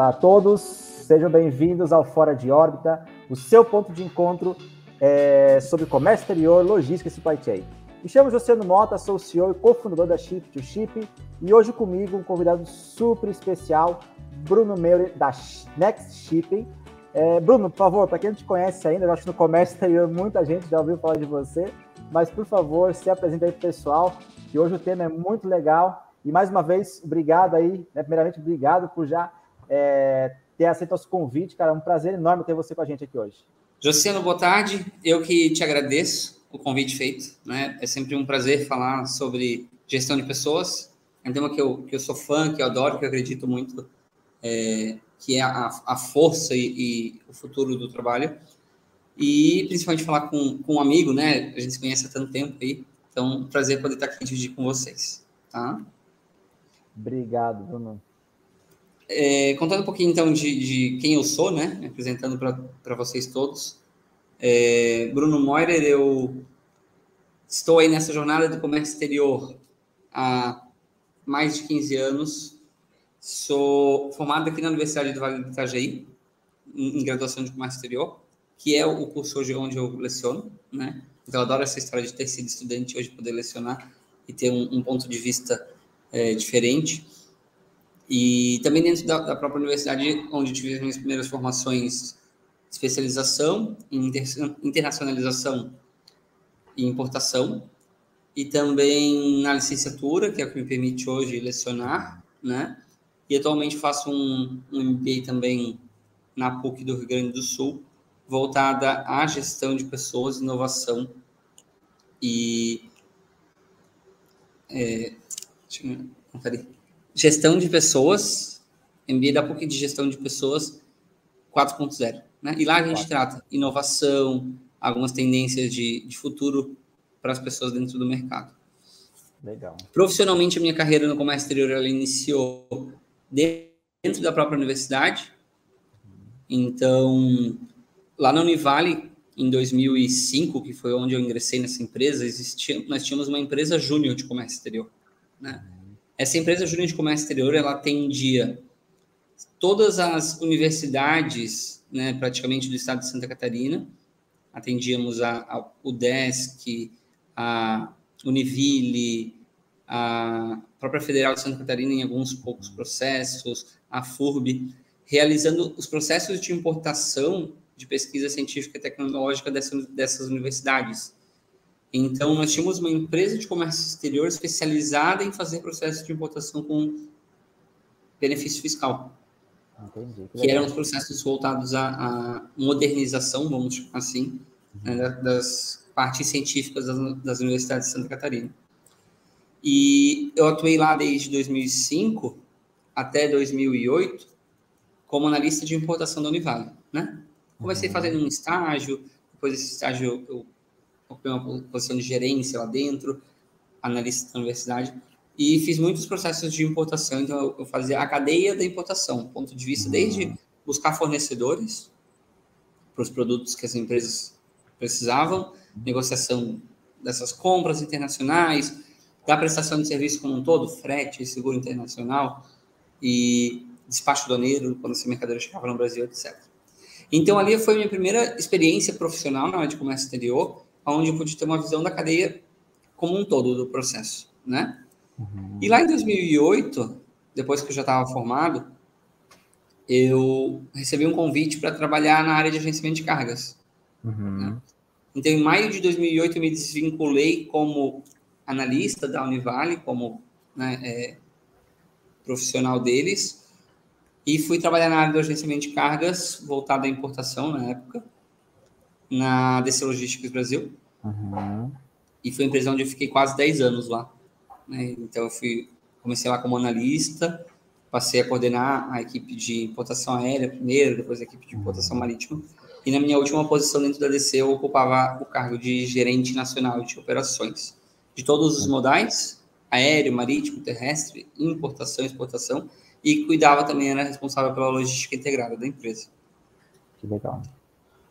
Olá a todos, sejam bem-vindos ao Fora de Órbita, o seu ponto de encontro é, sobre comércio exterior, logística e supply chain. Me chamo Josiano Mota, sou o CEO e cofundador da Ship to Ship e hoje comigo um convidado super especial, Bruno Meure, da Next Shipping. É, Bruno, por favor, para quem não te conhece ainda, eu acho que no comércio exterior muita gente já ouviu falar de você, mas por favor, se apresente aí para o pessoal, que hoje o tema é muito legal. E mais uma vez, obrigado aí, né? primeiramente, obrigado por já é, ter aceito nosso convite, cara. É um prazer enorme ter você com a gente aqui hoje. Josiano, boa tarde. Eu que te agradeço o convite feito. Né? É sempre um prazer falar sobre gestão de pessoas. É um tema que eu, que eu sou fã, que eu adoro, que eu acredito muito, é, que é a, a força e, e, o futuro do trabalho. E principalmente falar com, com um amigo, né? A gente se conhece há tanto tempo aí. Então, prazer poder estar aqui dividir com vocês. Tá? Obrigado, Bruno. É, contando um pouquinho então de, de quem eu sou, né? Apresentando para vocês todos. É, Bruno Moirer, eu estou aí nessa jornada do comércio exterior há mais de 15 anos. Sou formado aqui na Universidade do Vale do Itajaí, em, em graduação de comércio exterior, que é o curso hoje onde eu leciono, né? Então, eu adoro essa história de ter sido estudante hoje poder lecionar e ter um, um ponto de vista é, diferente. E também dentro da, da, própria universidade, onde tive as minhas primeiras formações especialização em inter, internacionalização e importação, e também na licenciatura, que é o que me permite hoje lecionar, né? E atualmente faço um, um MBA também na PUC do Rio Grande do Sul, voltada à gestão de pessoas, inovação e é, gestão de pessoas, MBA da PUC de gestão de pessoas 4.0. Né? E lá a gente trata inovação, algumas tendências de, de futuro para as pessoas dentro do mercado. Legal. Profissionalmente, a minha carreira no comércio exterior ela iniciou dentro da própria universidade. Então, lá na Univale, em 2005, que foi onde eu ingressei nessa empresa, existia, nós tínhamos uma empresa júnior de comércio exterior. Né? Essa empresa júnior de comércio exterior, ela atendia todas as universidades, né, praticamente do estado de Santa Catarina. Atendíamos a, a UDESC, a Univille, a própria Federal de Santa Catarina em alguns poucos processos, a FURB, realizando os processos de importação de pesquisa científica e tecnológica dessas, dessas universidades. Então, nós tínhamos uma empresa de comércio exterior especializada em fazer processos de importação com benefício fiscal. Entendi, que, que eram os processos voltados à, à modernização, vamos chamar assim, uhum. né, das partes científicas das, das, universidades de Santa Catarina. E eu atuei lá desde 2005 até 2008 como analista de importação da Univale, né? Comecei uhum. fazendo um estágio, depois desse estágio eu ocupei uma posição de gerência lá dentro, analista da universidade, e fiz muitos processos de importação, então eu fazia a cadeia da importação, ponto de vista desde buscar fornecedores para os produtos que as empresas precisavam, negociação dessas compras internacionais, da prestação de serviço como um todo, frete, seguro internacional e despacho doneiro, quando essa mercadoria chegava no Brasil, etc. Então, ali foi a minha primeira experiência profissional na área de comércio exterior, onde eu pude ter uma visão da cadeia como um todo do processo, né? Uhum. E lá em 2008, depois que eu já estava formado, eu recebi um convite para trabalhar na área de agenciamento de cargas. Uhum. Né? Então, em maio de 2008, eu me desvinculei como analista da Univale, como né, é, profissional deles, e fui trabalhar na área do agenciamento de cargas, voltado à importação na época, na DC Logísticos Brasil. Uhum. E foi uma empresa onde eu fiquei quase 10 anos lá. Né? Então, eu fui, comecei lá como analista, passei a coordenar a equipe de importação aérea primeiro, depois a equipe de importação uhum. marítima. E na minha última posição dentro da DC, eu ocupava o cargo de gerente nacional de operações de todos os modais, aéreo, marítimo, terrestre, importação, exportação, e cuidava também, era responsável pela logística integrada da empresa. Que legal.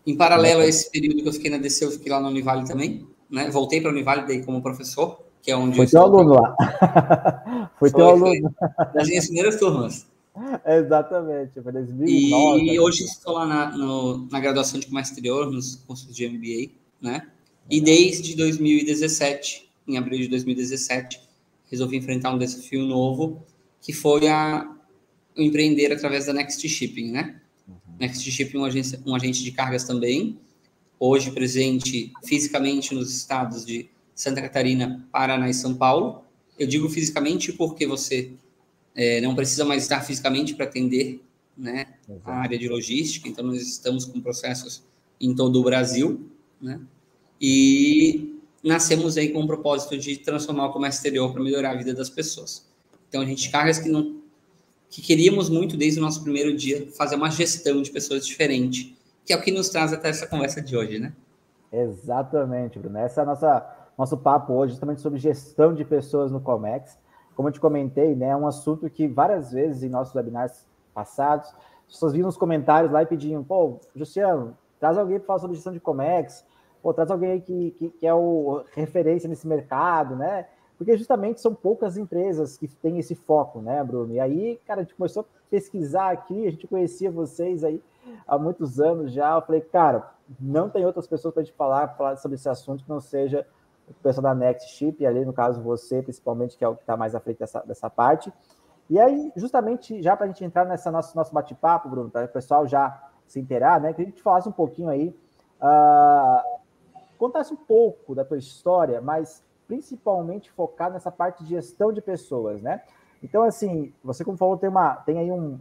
Em paralelo a esse período que eu fiquei na DC, eu fiquei lá no Univale também, né? Voltei para a Univale daí como professor, que é onde Foi teu aluno lá. foi teu aluno. Das minhas primeiras turmas. Exatamente, foi 2009. E hoje estou lá na, no, na graduação de comércio exterior, nos cursos de MBA, né? E desde 2017, em abril de 2017, resolvi enfrentar um desafio novo, que foi a o empreender através da Next Shipping, né? Next Shipping é um, agência, um agente de cargas também, hoje presente fisicamente nos estados de Santa Catarina, Paraná e São Paulo. Eu digo fisicamente porque você é, não precisa mais estar fisicamente para atender né, a área de logística, então nós estamos com processos em todo o Brasil, né? E nascemos aí com o propósito de transformar o comércio exterior para melhorar a vida das pessoas. Então a gente cargas que não que queríamos muito desde o nosso primeiro dia fazer uma gestão de pessoas diferente, que é o que nos traz até essa conversa de hoje, né? Exatamente, Bruno. Essa é a nossa nosso papo hoje, justamente sobre gestão de pessoas no Comex. Como eu te comentei, né, é um assunto que várias vezes em nossos webinars passados, as pessoas viram nos comentários lá e pediam, pô, Luciano, traz alguém para falar sobre gestão de Comex, pô, traz alguém que, que, que é o referência nesse mercado, né? Porque justamente são poucas empresas que têm esse foco, né, Bruno? E aí, cara, a gente começou a pesquisar aqui, a gente conhecia vocês aí há muitos anos já. Eu falei, cara, não tem outras pessoas para a gente falar, falar sobre esse assunto que não seja o pessoal da Next Chip, e ali, no caso, você, principalmente, que é o que está mais à frente dessa, dessa parte. E aí, justamente, já para a gente entrar nessa nosso, nosso bate-papo, Bruno, para o pessoal já se inteirar, né? Que a gente falasse um pouquinho aí, uh, contasse um pouco da tua história, mas principalmente focado nessa parte de gestão de pessoas, né? Então, assim, você como falou, tem, uma, tem aí um,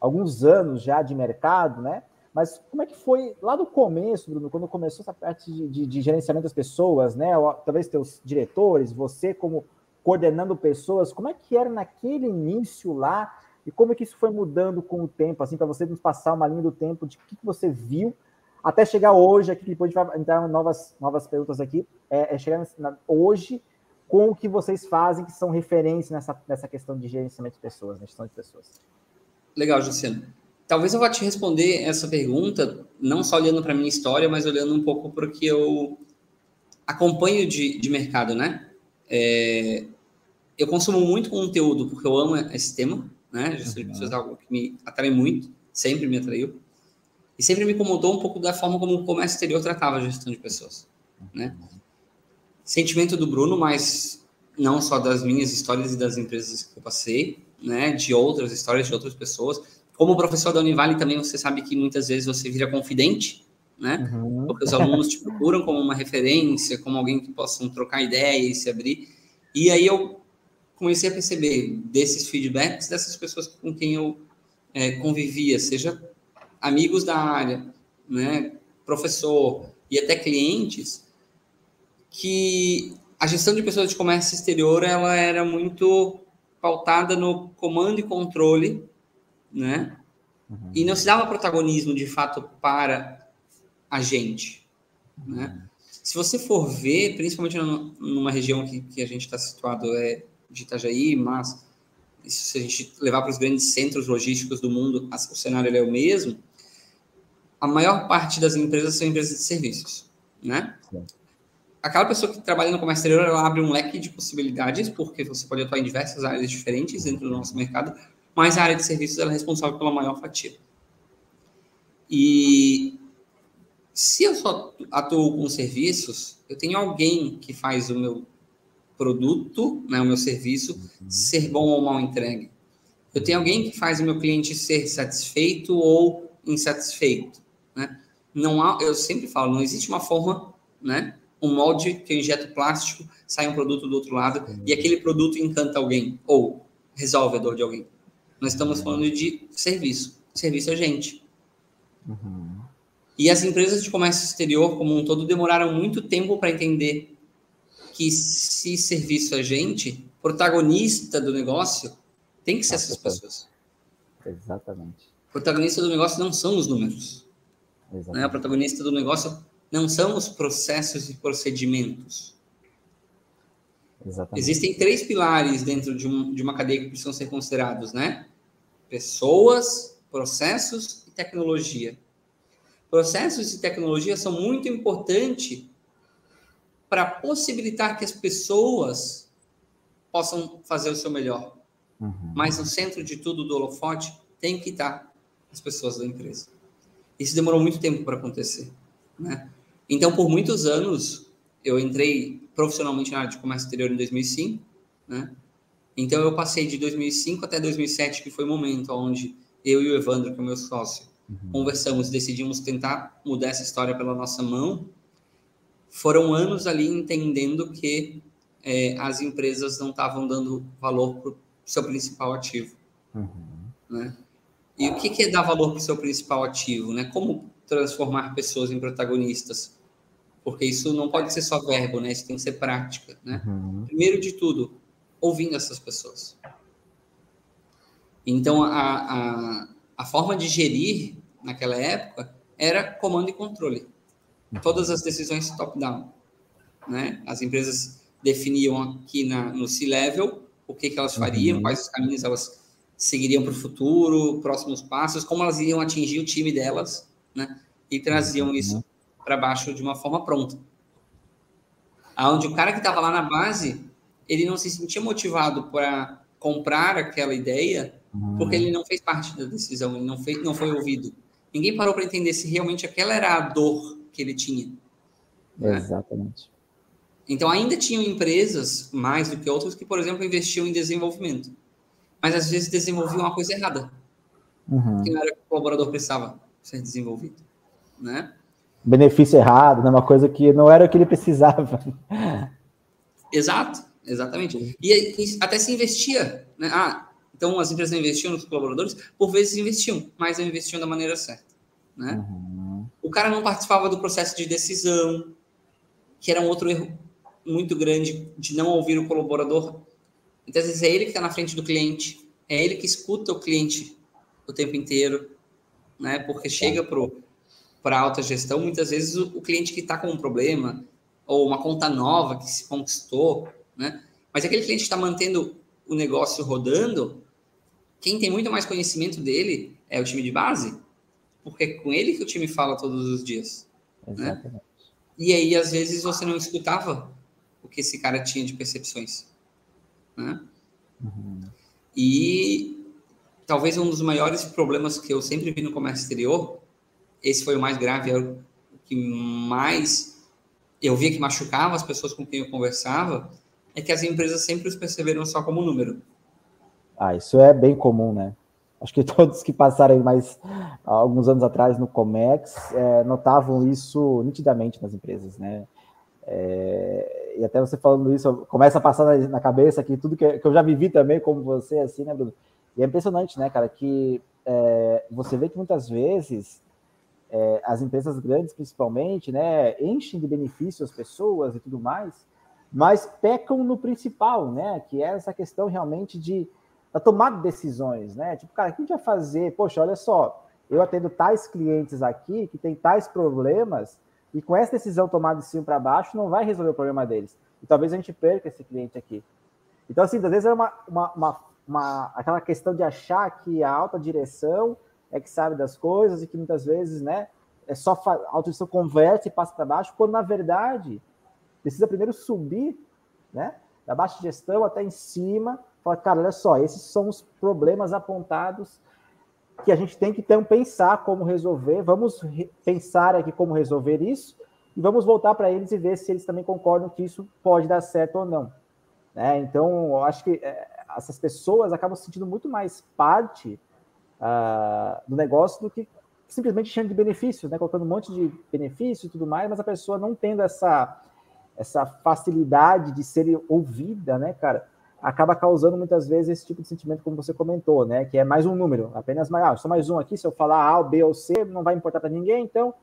alguns anos já de mercado, né? Mas como é que foi lá no começo, Bruno, quando começou essa parte de, de, de gerenciamento das pessoas, né? Ou, talvez teus diretores, você como coordenando pessoas, como é que era naquele início lá e como é que isso foi mudando com o tempo, assim, para você nos passar uma linha do tempo de o que, que você viu até chegar hoje, aqui depois a gente vai entrar em novas, novas perguntas aqui, é, é chegar na, hoje com o que vocês fazem, que são referência nessa, nessa questão de gerenciamento de pessoas, né, gestão de pessoas. Legal, Luciano. Talvez eu vá te responder essa pergunta, não só olhando para a minha história, mas olhando um pouco para o que eu acompanho de, de mercado, né? É, eu consumo muito conteúdo porque eu amo esse tema, né? Gestão de pessoas é algo que me atrai muito, sempre me atraiu. E sempre me incomodou um pouco da forma como o comércio exterior tratava a gestão de pessoas. Né? Sentimento do Bruno, mas não só das minhas histórias e das empresas que eu passei, né? de outras histórias de outras pessoas. Como professor da Univale também, você sabe que muitas vezes você vira confidente, né? Uhum. Porque os alunos te procuram como uma referência, como alguém que possam trocar ideia e se abrir. E aí eu comecei a perceber desses feedbacks dessas pessoas com quem eu é, convivia, seja amigos da área, né, professor e até clientes, que a gestão de pessoas de comércio exterior ela era muito pautada no comando e controle, né? Uhum. E não se dava protagonismo de fato para a gente, né? Se você for ver, principalmente numa região que, que a gente está situado é de Itajaí, mas se a gente levar para os grandes centros logísticos do mundo, o cenário é o mesmo a maior parte das empresas são empresas de serviços, né? Sim. Aquela pessoa que trabalha no comércio exterior, ela abre um leque de possibilidades, porque você pode atuar em diversas áreas diferentes dentro do nosso mercado, mas a área de serviços é responsável pela maior fatia. E se eu só atuo com serviços, eu tenho alguém que faz o meu produto, né, o meu serviço, uhum. ser bom ou mal entregue. Eu tenho alguém que faz o meu cliente ser satisfeito ou insatisfeito. Né? Não há, eu sempre falo, não existe uma forma, né? Um molde que eu injeto plástico, sai um produto do outro lado uhum. e aquele produto encanta alguém ou resolve a dor de alguém. Nós estamos falando de serviço. Serviço é gente. Uhum. E as empresas de comércio exterior, como um todo, demoraram muito tempo para entender que se serviço é gente, protagonista do negócio tem que ser essas pessoas. Exatamente. Protagonista do negócio não são os números. Né? A protagonista do negócio não são os processos e procedimentos. Exatamente. Existem três pilares dentro de, um, de uma cadeia que precisam ser considerados, né? Pessoas, processos e tecnologia. Processos e tecnologia são muito importantes para possibilitar que as pessoas possam fazer o seu melhor. Uhum. Mas no centro de tudo do holofote tem que estar as pessoas da empresa. Isso demorou muito tempo para acontecer, né? Então, por muitos anos, eu entrei profissionalmente na área de comércio exterior em 2005, né? Então, eu passei de 2005 até 2007, que foi o momento onde eu e o Evandro, que é o meu sócio, uhum. conversamos, decidimos tentar mudar essa história pela nossa mão. Foram anos ali entendendo que é, as empresas não estavam dando valor para o seu principal ativo. Uhum. Né? E o que, é dar valor para o seu principal ativo? Né? Como transformar pessoas em protagonistas? Porque isso não pode ser só verbo, né? Isso tem que ser prática, né? Uhum. Primeiro de tudo, ouvindo essas pessoas. Então, a, a, a forma de gerir naquela época era comando e controle. Uhum. Todas as decisões top-down. Né? As empresas definiam aqui na, no C-Level o que, que elas fariam, uhum. quais os caminhos elas seguiriam para o futuro, próximos passos, como elas iriam atingir o time delas, né? E traziam uhum. isso para baixo de uma forma pronta. Aonde o cara que estava lá na base, ele não se sentia motivado para comprar aquela ideia, uhum. porque ele não fez parte da decisão, ele não, fez, não foi ouvido. Ninguém parou para entender se realmente aquela era a dor que ele tinha. Né? Exatamente. Então, ainda tinham empresas, mais do que outras, que, por exemplo, investiam em desenvolvimento mas às vezes desenvolvia uma coisa errada. Uhum. Que não era que o colaborador precisava ser desenvolvido. Né? Benefício errado, né? uma coisa que não era o que ele precisava. Exato, exatamente. E, e até se investia. Né? Ah, então as empresas investiam nos colaboradores, por vezes investiam, mas não investiam da maneira certa. Né? Uhum. O cara não participava do processo de decisão, que era um outro erro muito grande de não ouvir o colaborador Muitas vezes é ele que está na frente do cliente, é ele que escuta o cliente o tempo inteiro, né? Porque chega para a alta gestão, muitas vezes o, o cliente que está com um problema ou uma conta nova que se conquistou, né? Mas aquele cliente que está mantendo o negócio rodando, quem tem muito mais conhecimento dele é o time de base, porque é com ele que o time fala todos os dias. Né? Exatamente. Né? E aí, às vezes, você não escutava o que esse cara tinha de percepções. Né? Uhum. E talvez um dos maiores problemas que eu sempre vi no comércio exterior, esse foi o mais grave, é o que mais eu via que machucava as pessoas com quem eu conversava, é que as empresas sempre os perceberam só como número. Ah, isso é bem comum, né? Acho que todos que passaram mais alguns anos atrás no Comex é, notavam isso nitidamente nas empresas, né? É, e até você falando isso, começa a passar na, na cabeça aqui tudo que, que, eu já vivi também, como você, assim, né, Bruno? E é impressionante, né, cara, que é, você vê que muitas vezes é, as empresas grandes, principalmente, né, enchem de benefícios as pessoas e tudo mais, mas pecam no principal, né, que é essa questão realmente de da tomada de decisões, né? Tipo, cara, o que a gente vai fazer? Poxa, olha só, eu atendo tais clientes aqui que tem tais problemas e com essa decisão tomada de cima para baixo, não vai resolver o problema deles. E talvez a gente perca esse cliente aqui. Então, assim, às vezes é uma, uma, uma, uma, aquela questão de achar que a alta direção é que sabe das coisas e que muitas vezes, né, é só a alta direção converte e passa para baixo, quando na verdade precisa primeiro subir, né, da baixa gestão até em cima, falar, cara, olha só, esses são os problemas apontados que a gente tem que então pensar como resolver, vamos pensar aqui como resolver isso e vamos voltar para eles e ver se eles também concordam que isso pode dar certo ou não. Né? Então, eu acho que é, essas pessoas acabam se sentindo muito mais parte uh, do negócio do que simplesmente cheio de benefícios, né? colocando um monte de benefícios e tudo mais, mas a pessoa não tendo essa, essa facilidade de ser ouvida, né, cara? Acaba causando muitas vezes esse tipo de sentimento, como você comentou, né? Que é mais um número, apenas mais, ah, só mais um aqui. Se eu falar A, B ou C, não vai importar para ninguém, então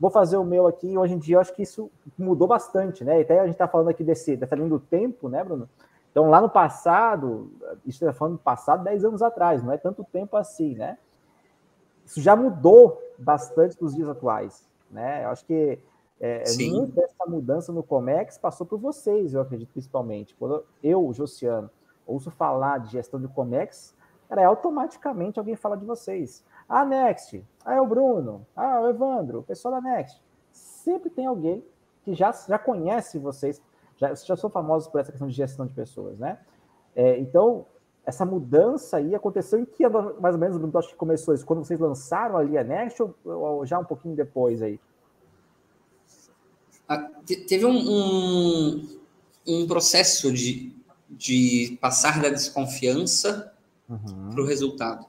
vou fazer o meu aqui. Hoje em dia, eu acho que isso mudou bastante, né? Até a gente está falando aqui desse, dessa linha do tempo, né, Bruno? Então, lá no passado, isso está falando do passado, 10 anos atrás, não é tanto tempo assim, né? Isso já mudou bastante nos dias atuais, né? Eu acho que é, é muito dessa mudança no Comex passou por vocês, eu acredito, principalmente. Quando eu, Josiano, ouço falar de gestão de Comex, cara, é automaticamente alguém fala de vocês. Ah, Next, ah, é o Bruno, ah, o Evandro, o pessoal da Next. Sempre tem alguém que já, já conhece vocês, já, já são famosos por essa questão de gestão de pessoas, né? É, então, essa mudança aí aconteceu em que mais ou menos, acho que começou isso, quando vocês lançaram ali a Next ou, ou já um pouquinho depois aí? Teve um, um, um, processo de, de passar da desconfiança uhum. para o resultado,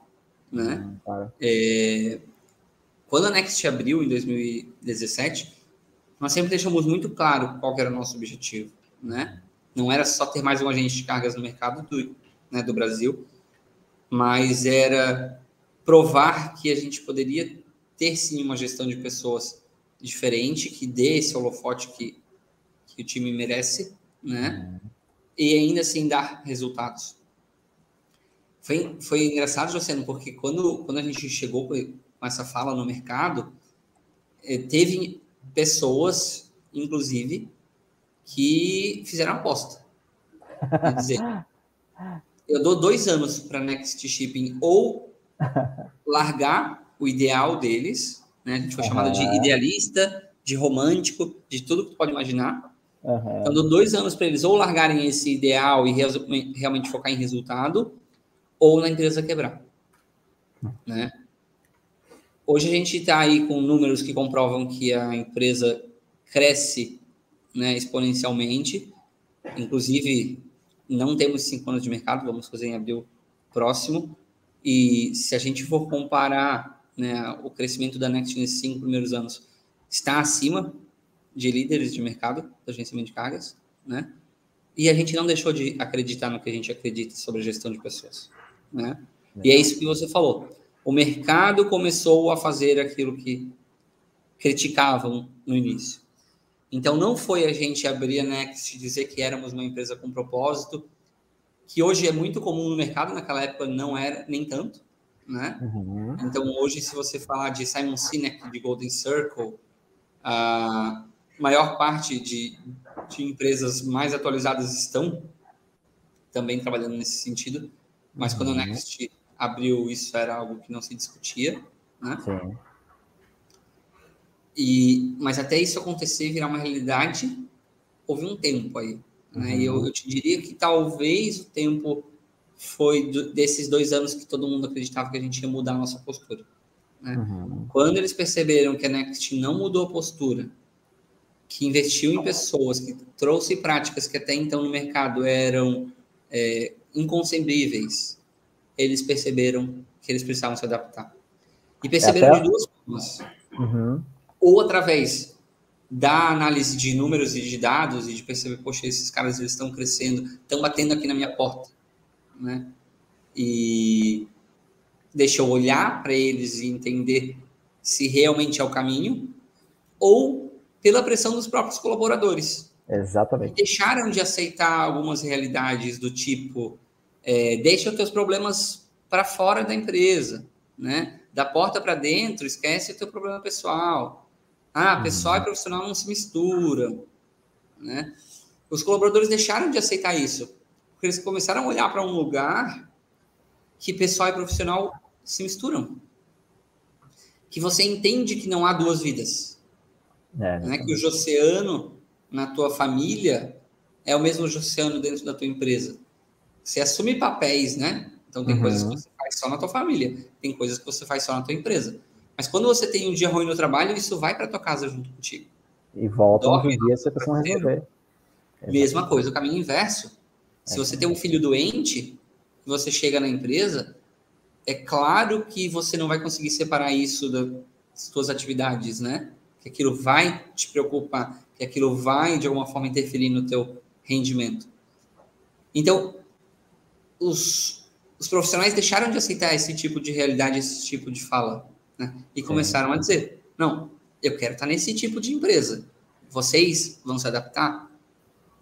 né? Uhum, é, quando a Next abriu em 2017, nós sempre deixamos muito claro qual era o nosso objetivo, né? Não era só ter mais um agente de cargas no mercado do, né, do Brasil, mas era provar que a gente poderia ter sim uma gestão de pessoas diferente, que dê esse holofote que, que o time merece, né? E ainda assim dar resultados. Foi, foi engraçado, Joceno, porque quando, quando a gente chegou com essa fala no mercado, eh, teve pessoas, inclusive, que fizeram aposta. Quer dizer, eu dou dois anos para Next Shipping ou largar o ideal deles, né? A gente foi uhum. chamado de idealista, de romântico, de tudo que tu pode imaginar. Uhum. Então, dou dois anos para eles ou largarem esse ideal e realmente focar em resultado, ou na empresa quebrar. Né? Hoje a gente está aí com números que comprovam que a empresa cresce né, exponencialmente. Inclusive, não temos cinco anos de mercado, vamos fazer em abril próximo. E se a gente for comparar né, o crescimento da Next nesses cinco primeiros anos, está acima de líderes de mercado do agenciamento de cargas, né? E a gente não deixou de acreditar no que a gente acredita sobre a gestão de pessoas, né? E é isso que você falou. O mercado começou a fazer aquilo que criticavam no início. Então, não foi a gente abrir a Next e dizer que éramos uma empresa com propósito, que hoje é muito comum no mercado, naquela época não era nem tanto, né? Uhum. Então, hoje, se você falar de Simon Sinek, de Golden Circle, a maior parte de, de empresas mais atualizadas estão também trabalhando nesse sentido, mas uhum. quando a uhum. Next abriu, isso era algo que não se discutia, né? Sim. E, mas até isso acontecer e virar uma realidade, houve um tempo aí. Né? Uhum. E eu, uhum. eu, te diria que talvez o tempo foi do, desses dois anos que todo mundo acreditava que a gente ia mudar a nossa postura. Né? Uhum. Quando eles perceberam que a Next não mudou a postura, que investiu em pessoas, que trouxe práticas que até então no mercado eram é, inconcebíveis, eles perceberam que eles precisavam se adaptar. E perceberam é até... de duas formas. Uhum ou através da análise de números e de dados e de perceber, poxa, esses caras eles estão crescendo, estão batendo aqui na minha porta, né? E deixa eu olhar para eles e entender se realmente é o caminho, ou pela pressão dos próprios colaboradores. Exatamente. Que deixaram de aceitar algumas realidades do tipo, é, deixa os teus problemas para fora da empresa, né? Da porta para dentro, esquece o teu problema pessoal. Ah, uhum. pessoal e profissional não se misturam, né? Os colaboradores deixaram de aceitar isso, porque eles começaram a olhar para um lugar que pessoal e profissional se misturam. Que você entende que não há duas vidas. É, né? Que o Joceano na tua família é o mesmo Joceano dentro da tua empresa. Você assume papéis, né? Então tem uhum. coisas que você faz só na tua família, tem coisas que você faz só na tua empresa. Mas quando você tem um dia ruim no trabalho, isso vai para tua casa junto contigo. E volta Dorme, dia você precisa resolver. Mesma coisa, o caminho inverso. Se você tem um filho doente, você chega na empresa, é claro que você não vai conseguir separar isso das suas atividades, né? Que aquilo vai te preocupar, que aquilo vai de alguma forma interferir no teu rendimento. Então, os, os profissionais deixaram de aceitar esse tipo de realidade, esse tipo de fala. Né? E começaram a dizer: não, eu quero estar nesse tipo de empresa. Vocês vão se adaptar?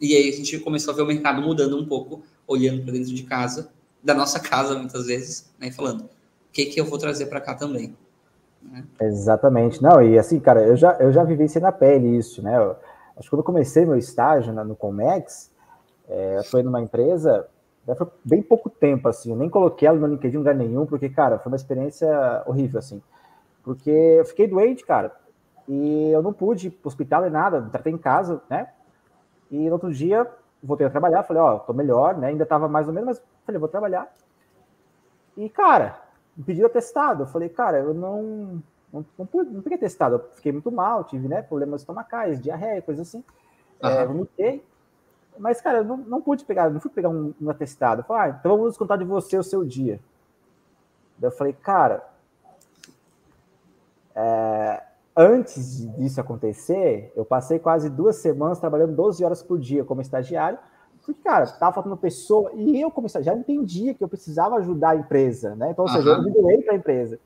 E aí a gente começou a ver o mercado mudando um pouco, olhando para dentro de casa, da nossa casa muitas vezes, né? falando: o que, que eu vou trazer para cá também? Né? Exatamente. Não, e assim, cara, eu já, eu já isso na pele isso, né? Eu, acho que quando eu comecei meu estágio no Comex, é, foi numa empresa foi bem pouco tempo, assim, eu nem coloquei ela no LinkedIn em lugar nenhum, porque, cara, foi uma experiência horrível, assim. Porque eu fiquei doente, cara. E eu não pude ir pro hospital nem nada, tratei em casa, né? E no outro dia, voltei a trabalhar, falei, ó, oh, tô melhor, né? Ainda tava mais ou menos, mas falei, vou trabalhar. e cara, me pediram atestado. Eu falei, cara, eu não, não, não, não peguei testado. Eu fiquei muito mal, tive né, problemas estomacais, diarreia, coisa assim. Uhum. É, vomitei. Mas, cara, eu não, não pude pegar, não fui pegar um, um atestado. Eu falei, ah, então vamos descontar de você o seu dia. Daí eu falei, cara, é, antes disso acontecer, eu passei quase duas semanas trabalhando 12 horas por dia como estagiário, porque, cara, tava faltando pessoa, e eu, como estagiário, entendia que eu precisava ajudar a empresa, né? Então, ou seja, eu me doei para a empresa.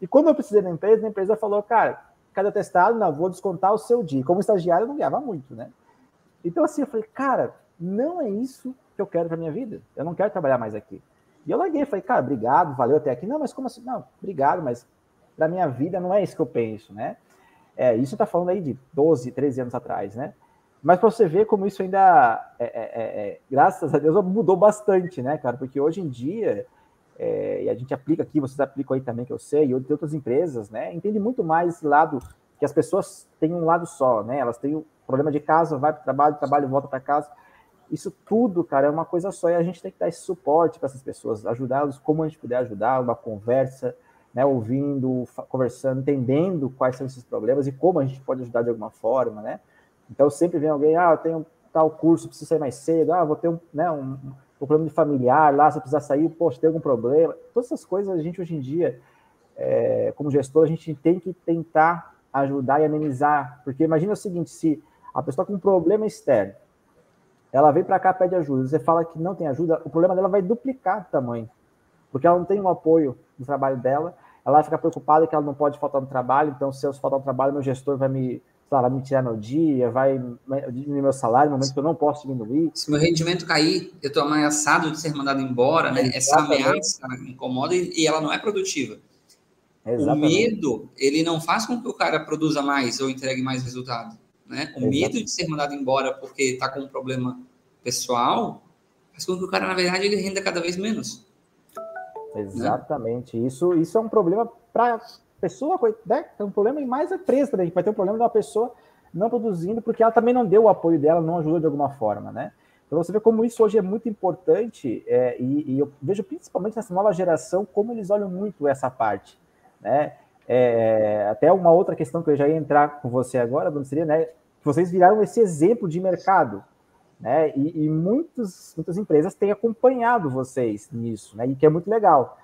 E quando eu precisei da empresa, a empresa falou, cara, cada testado, não, vou descontar o seu dia. Como estagiário, eu não ganhava muito, né? Então, assim, eu falei, cara, não é isso que eu quero para minha vida. Eu não quero trabalhar mais aqui. E eu larguei, falei, cara, obrigado, valeu até aqui. Não, mas como assim? Não, obrigado, mas para minha vida não é isso que eu penso, né? É, isso está falando aí de 12, 13 anos atrás, né? Mas para você ver como isso ainda, é, é, é, é, graças a Deus, mudou bastante, né, cara? Porque hoje em dia, é, e a gente aplica aqui, vocês aplicam aí também, que eu sei, e outras empresas, né? Entende muito mais esse lado que as pessoas têm um lado só, né? Elas têm o problema de casa, vai para o trabalho, trabalho, volta para casa. Isso tudo, cara, é uma coisa só e a gente tem que dar esse suporte para essas pessoas, ajudá-los como a gente puder ajudar, uma conversa, né, ouvindo, conversando, entendendo quais são esses problemas e como a gente pode ajudar de alguma forma, né? Então sempre vem alguém, ah, eu tenho tal curso, preciso sair mais cedo, ah, vou ter um, né, um, um problema de familiar lá, se precisar sair, poxa, tem algum problema. Todas essas coisas a gente hoje em dia, é, como gestor, a gente tem que tentar ajudar e amenizar, porque imagina o seguinte, se a pessoa com um problema externo, ela vem para cá, pede ajuda, você fala que não tem ajuda, o problema dela vai duplicar de tamanho, porque ela não tem um apoio no trabalho dela, ela vai ficar preocupada que ela não pode faltar no trabalho, então se eu faltar no trabalho, meu gestor vai me, lá, vai me tirar meu dia, vai diminuir meu salário no momento que eu não posso diminuir. Se meu rendimento cair, eu estou ameaçado de ser mandado embora, né? Essa ameaça me incomoda e ela não é produtiva. Exatamente. O medo, ele não faz com que o cara produza mais ou entregue mais resultado. Né? O Exatamente. medo de ser mandado embora porque está com um problema pessoal faz com que o cara, na verdade, ele renda cada vez menos. Exatamente. Né? Isso, isso é um problema para pessoa, né? É um problema e mais a empresa também. Vai ter um problema da pessoa não produzindo porque ela também não deu o apoio dela, não ajudou de alguma forma, né? Então você vê como isso hoje é muito importante é, e, e, eu vejo principalmente nessa nova geração como eles olham muito essa parte, né? É, até uma outra questão que eu já ia entrar com você agora, Bruno, seria, né? Vocês viraram esse exemplo de mercado, né? E, e muitos, muitas empresas têm acompanhado vocês nisso, né? E que é muito legal.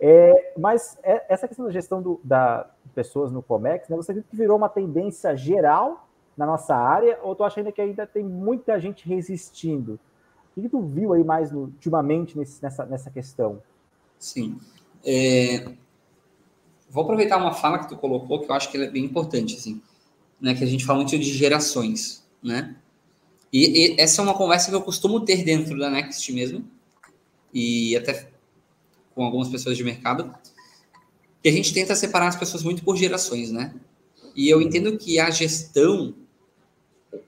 É, mas é, essa questão da gestão do, da pessoas no Comex, né? Você acredita que virou uma tendência geral na nossa área, ou tu acha ainda que ainda tem muita gente resistindo? O que, tu viu aí mais no, ultimamente nesse, nessa, nessa questão? Sim. É, vou aproveitar uma fala que tu colocou, que eu acho que é bem importante, assim, né, que a gente fala muito de gerações, né? E, e, essa é uma conversa que eu costumo ter dentro da Next mesmo, e até com algumas pessoas de mercado, que a gente tenta separar as pessoas muito por gerações, né? E eu entendo que a gestão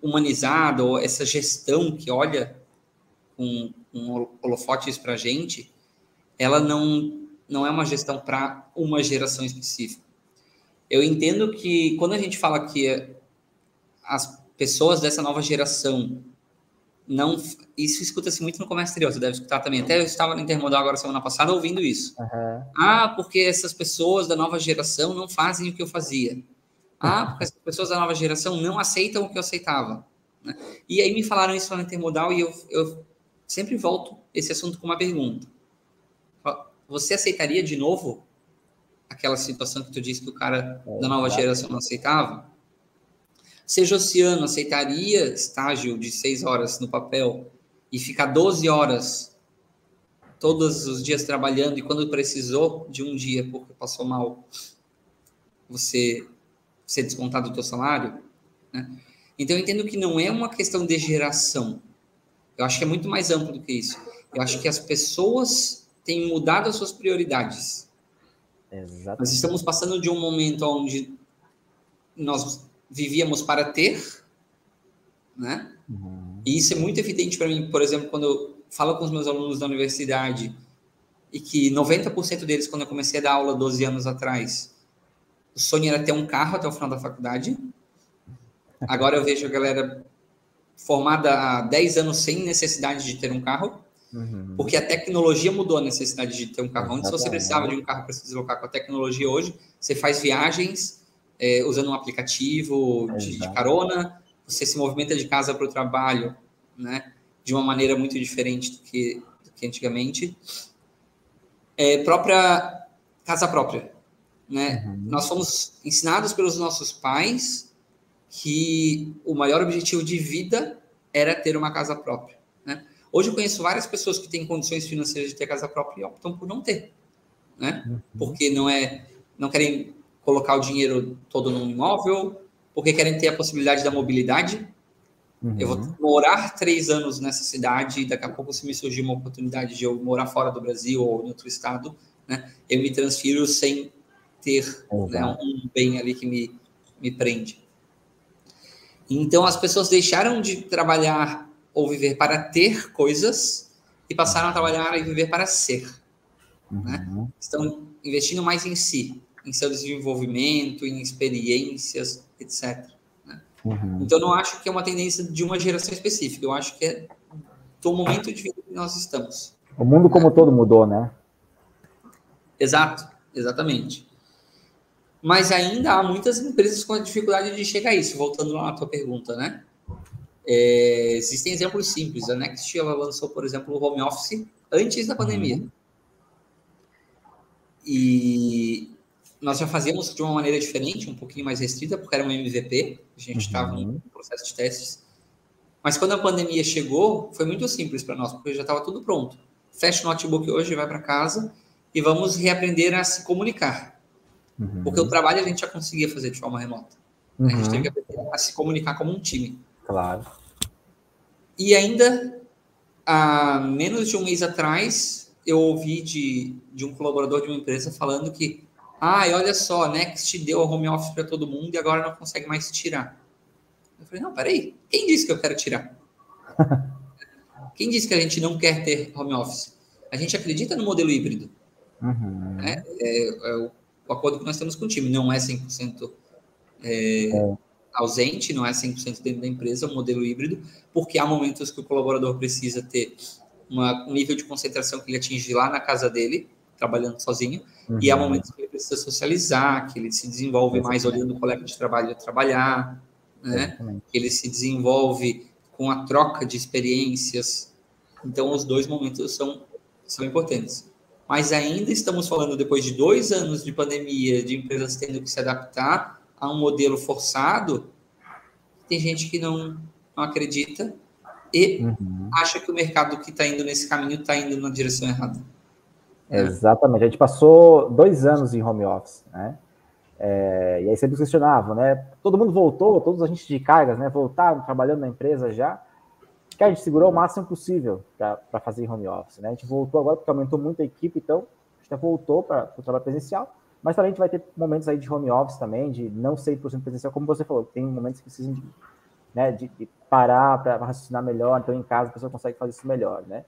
humanizada, ou essa gestão que olha com, com holofotes para a gente, ela não não é uma gestão para uma geração específica. Eu entendo que quando a gente fala que as pessoas dessa nova geração não. Isso escuta-se muito no comércio exterior, você deve escutar também. Até eu estava no Intermodal agora semana passada ouvindo isso. Uhum. Ah, porque essas pessoas da nova geração não fazem o que eu fazia. Ah, porque as pessoas da nova geração não aceitam o que eu aceitava. Né? E aí me falaram isso no Intermodal e eu, eu sempre volto esse assunto com uma pergunta. Você aceitaria de novo aquela situação que tu disse que o cara é, da nova geração não aceitava? Seja Oceano aceitaria estágio de seis horas no papel e ficar 12 horas todos os dias trabalhando e quando precisou de um dia porque passou mal, você ser descontado do teu salário? Né? Então, eu entendo que não é uma questão de geração. Eu acho que é muito mais amplo do que isso. Eu acho que as pessoas tem mudado as suas prioridades. Exatamente. Nós estamos passando de um momento onde nós vivíamos para ter, né? Uhum. E isso é muito evidente para mim, por exemplo, quando eu falo com os meus alunos da universidade e que 90% deles, quando eu comecei a dar aula 12 anos atrás, o sonho era ter um carro até o final da faculdade. Agora eu vejo a galera formada há 10 anos sem necessidade de ter um carro Uhum. Porque a tecnologia mudou a necessidade de ter um carro. Antes você precisava de um carro para se deslocar com a tecnologia hoje, você faz viagens é, usando um aplicativo de, de, carona, você se movimenta de casa para o trabalho, né? De uma maneira muito diferente do que, do que antigamente. É, própria casa própria, né? Uhum. Nós fomos ensinados pelos nossos pais que o maior objetivo de vida era ter uma casa própria. Né? Hoje eu conheço várias pessoas que têm condições financeiras de ter casa própria e optam por não ter, né? Uhum. Porque não é, não querem colocar o dinheiro todo num imóvel, porque querem ter a possibilidade da mobilidade. Uhum. Eu vou morar três anos nessa cidade e daqui a pouco se me surgir uma oportunidade de eu morar fora do Brasil ou em outro estado, né? Eu me transfiro sem ter uhum. né, um bem ali que me, me prende. Então as pessoas deixaram de trabalhar ou viver para ter coisas e passaram a trabalhar e viver para ser. Né? Uhum. Né? Estão investindo mais em si, em seu desenvolvimento, em experiências, etc. Né? Uhum. Então, não acho que é uma tendência de uma geração específica, eu acho que é do momento de vida que nós estamos. O mundo como né? todo mudou, né? Exato, exatamente. Mas ainda há muitas empresas com a dificuldade de chegar a isso, voltando lá à tua pergunta, né? É, existem exemplos simples. A Next ela lançou, por exemplo, o home office antes da pandemia. Uhum. E nós já fazíamos de uma maneira diferente, um pouquinho mais restrita, porque era um MVP, a gente estava uhum. no processo de testes. Mas quando a pandemia chegou, foi muito simples para nós, porque já estava tudo pronto. Fecha o notebook hoje, vai para casa e vamos reaprender a se comunicar. Uhum. Porque o trabalho a gente já conseguia fazer de forma remota. Uhum. A gente teve que aprender a se comunicar como um time. Claro. E ainda, há menos de um mês atrás, eu ouvi de, de um colaborador de uma empresa falando que, ah, olha só, Next deu a home office para todo mundo e agora não consegue mais tirar. Eu falei, não, peraí, quem disse que eu quero tirar? quem disse que a gente não quer ter home office? A gente acredita no modelo híbrido. Uhum. É, é, é o, o, acordo que nós temos com o time, não é 100% é, é ausente, não é 100% dentro da empresa, é um modelo híbrido, porque há momentos que o colaborador precisa ter uma, um nível de concentração que ele atinge lá na casa dele, trabalhando sozinho, uhum. e há momentos que ele precisa socializar, que ele se desenvolve mais olhando o colega de trabalho a trabalhar, né? que ele se desenvolve com a troca de experiências. Então, os dois momentos são, são importantes. Mas ainda estamos falando, depois de dois anos de pandemia, de empresas tendo que se adaptar a um modelo forçado, tem gente que não, não acredita e uhum. acha que o mercado que está indo nesse caminho está indo na direção errada. Exatamente. A gente passou dois anos em home office, né? É, e aí sempre questionavam, né? Todo mundo voltou, todos a gente de cargas, né? Voltaram trabalhando na empresa já. Que a gente segurou o máximo possível para fazer home office, né? A gente voltou agora porque aumentou muito a equipe, então a gente voltou para o trabalho presencial. Mas também a gente vai ter momentos aí de home office também, de não 100% presencial, como você falou, tem momentos que precisam de, né, de, de parar para raciocinar melhor, então em casa a pessoa consegue fazer isso melhor, né?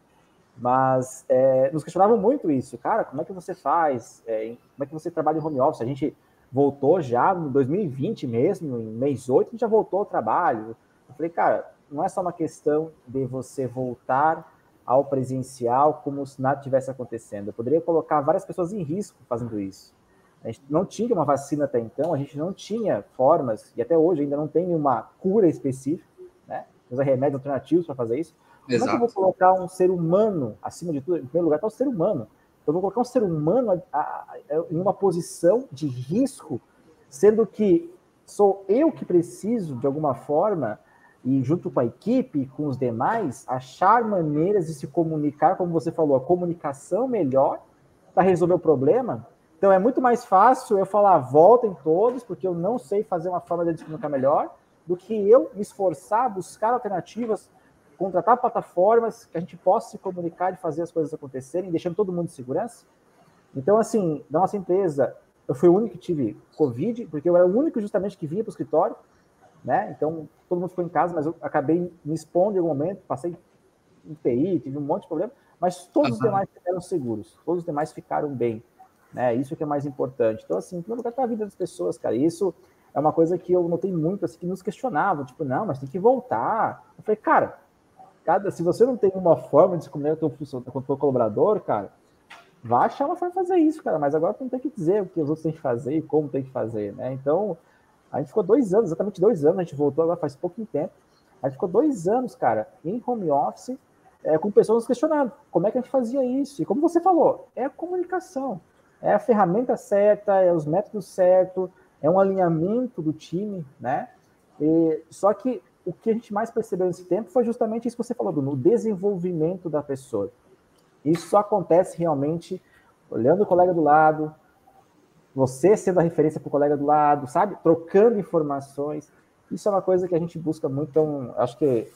Mas é, nos questionavam muito isso, cara, como é que você faz? É, como é que você trabalha em home office? A gente voltou já no 2020 mesmo, em mês 8, a gente já voltou ao trabalho. Eu falei, cara, não é só uma questão de você voltar ao presencial como se nada tivesse acontecendo. Eu poderia colocar várias pessoas em risco fazendo isso. A gente não tinha uma vacina até então, a gente não tinha formas, e até hoje ainda não tem uma cura específica, né? Usa remédios alternativos para fazer isso. Exato. Como é eu vou colocar um ser humano, acima de tudo, em primeiro lugar, está o ser humano. Então, eu vou colocar um ser humano a, a, a, em uma posição de risco, sendo que sou eu que preciso, de alguma forma, e junto com a equipe, com os demais, achar maneiras de se comunicar, como você falou, a comunicação melhor para resolver o problema, então é muito mais fácil eu falar voltem todos, porque eu não sei fazer uma forma de comunicar melhor, do que eu me esforçar, buscar alternativas, contratar plataformas que a gente possa se comunicar e fazer as coisas acontecerem, deixando todo mundo em segurança. Então, assim, da nossa empresa, eu fui o único que tive Covid, porque eu era o único justamente que vinha para o escritório, né? Então, todo mundo ficou em casa, mas eu acabei me expondo em algum momento, passei em TI, tive um monte de problema, mas todos uhum. os demais ficaram seguros, todos os demais ficaram bem. Né? Isso que é mais importante. Então, assim, em primeiro lugar, tá a vida das pessoas, cara. E isso é uma coisa que eu notei muito, assim, que nos questionavam, tipo, não, mas tem que voltar. Eu falei, cara, cada, se você não tem uma forma de se comunicar com o teu colaborador, cara, vai achar uma forma de fazer isso, cara. Mas agora tu não tem que dizer o que os outros têm que fazer e como tem que fazer, né? Então, a gente ficou dois anos, exatamente dois anos, a gente voltou agora faz pouco tempo. A gente ficou dois anos, cara, em home office, é, com pessoas questionando como é que a gente fazia isso. E como você falou, é a comunicação, é a ferramenta certa, é os métodos certos, é um alinhamento do time, né? E, só que o que a gente mais percebeu nesse tempo foi justamente isso que você falou, Bruno, o desenvolvimento da pessoa. Isso só acontece realmente olhando o colega do lado, você sendo a referência para o colega do lado, sabe? Trocando informações. Isso é uma coisa que a gente busca muito, então acho que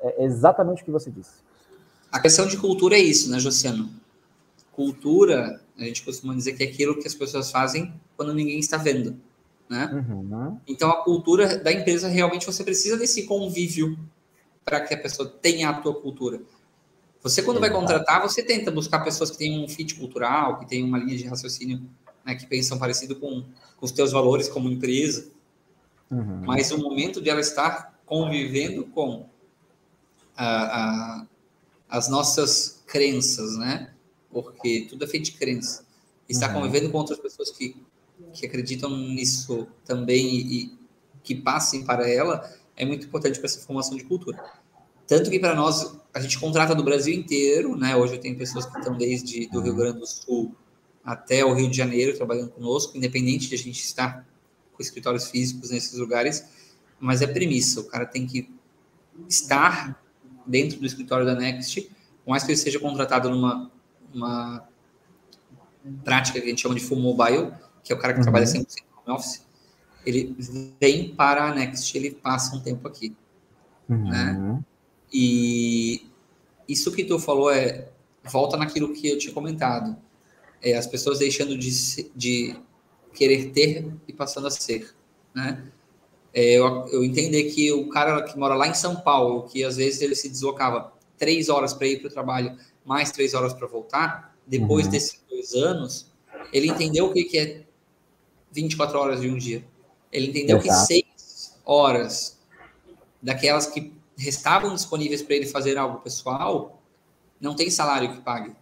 é exatamente o que você disse. A questão de cultura é isso, né, Josiano? Cultura, a gente costuma dizer que é aquilo que as pessoas fazem quando ninguém está vendo, né? Uhum. Então, a cultura da empresa, realmente, você precisa desse convívio para que a pessoa tenha a tua cultura. Você, quando vai contratar, você tenta buscar pessoas que têm um fit cultural, que têm uma linha de raciocínio, né, que pensam parecido com, com os teus valores como empresa. Uhum. Mas o momento de ela estar convivendo com a, a, as nossas crenças, né? Porque tudo é feito de crença. Estar uhum. convivendo com outras pessoas que, que acreditam nisso também e, que passem para ela é muito importante para essa formação de cultura. Tanto que para nós, a gente contrata do Brasil inteiro, né? Hoje eu tenho pessoas que estão desde do Rio Grande do Sul até o Rio de Janeiro trabalhando conosco, independente de a gente estar com escritórios físicos nesses lugares, mas é premissa, o cara tem que estar dentro do escritório da Next, por mais que ele seja contratado numa uma prática que a gente chama de full mobile, que é o cara que uhum. trabalha 100% home office, ele vem para a Next, ele passa um tempo aqui, uhum. né? E isso que tu falou é volta naquilo que eu tinha comentado. É, as pessoas deixando de, de querer ter e passando a ser, né? É, eu, eu entender que o cara que mora lá em São Paulo, que às vezes ele se deslocava três horas para ir para o trabalho, mais três horas para voltar, depois uhum. desses dois anos, ele entendeu o que, que é 24 horas de um dia. Ele entendeu Exato. que seis horas daquelas que restavam disponíveis para ele fazer algo pessoal, não tem salário que pague.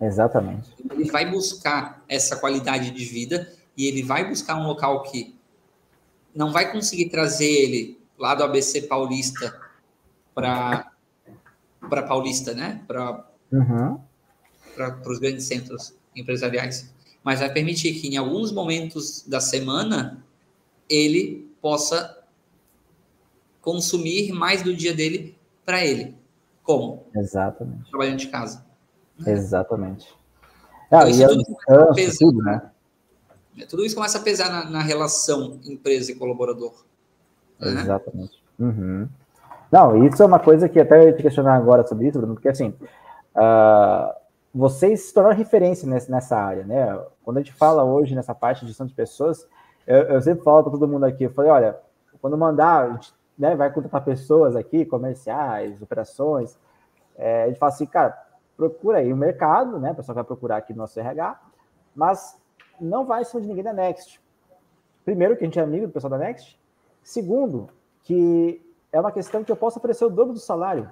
Exatamente. Ele vai buscar essa qualidade de vida e ele vai buscar um local que não vai conseguir trazer ele lá do ABC Paulista para para Paulista, né? Para uhum. para os grandes centros empresariais, mas vai permitir que em alguns momentos da semana ele possa consumir mais do dia dele para ele. Como? Exatamente. Trabalhando de casa. Né? Exatamente. Ah, então, e tudo, pesar, tudo, né? É, tudo isso começa a pesar na, na relação empresa e colaborador. Né? Exatamente. Uhum. Não, isso é uma coisa que até eu ia te questionar agora sobre isso, Bruno, porque assim, uh, vocês se tornaram referência nessa, área, né? Quando a gente fala hoje nessa parte de gestão de pessoas, eu, eu sempre falo para todo mundo aqui, eu falei, olha, quando mandar, a gente né, vai contratar pessoas aqui, comerciais, operações, é, a gente fala assim, cara, procura aí o mercado, né? O pessoal vai procurar aqui no nosso RH, mas não vai em cima de ninguém da Next. Primeiro, que a gente é amigo do pessoal da Next. Segundo, que é uma questão que eu posso oferecer o dobro do salário.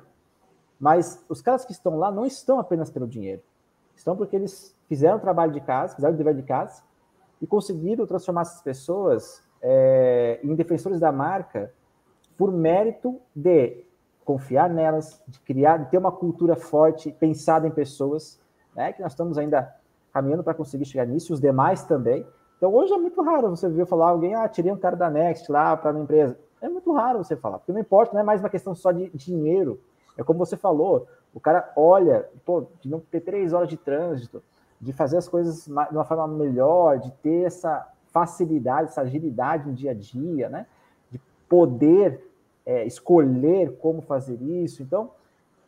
Mas os caras que estão lá não estão apenas pelo dinheiro. Estão porque eles fizeram o trabalho de casa, fizeram o dever de casa e conseguiram transformar essas pessoas é, em defensores da marca por mérito de confiar nelas, de criar, de ter uma cultura forte, pensada em pessoas, né? Que nós estamos ainda caminhando para conseguir chegar nisso, os demais também. Então hoje é muito raro você ver falar alguém, ah, tirei um cara da Next lá para minha empresa. É muito raro você falar, porque não importa, não é mais uma questão só de dinheiro. É como você falou, o cara olha, pô, de não ter três horas de trânsito, de fazer as coisas de uma forma melhor, de ter essa facilidade, essa agilidade no dia a dia, né? De poder é, escolher como fazer isso. Então,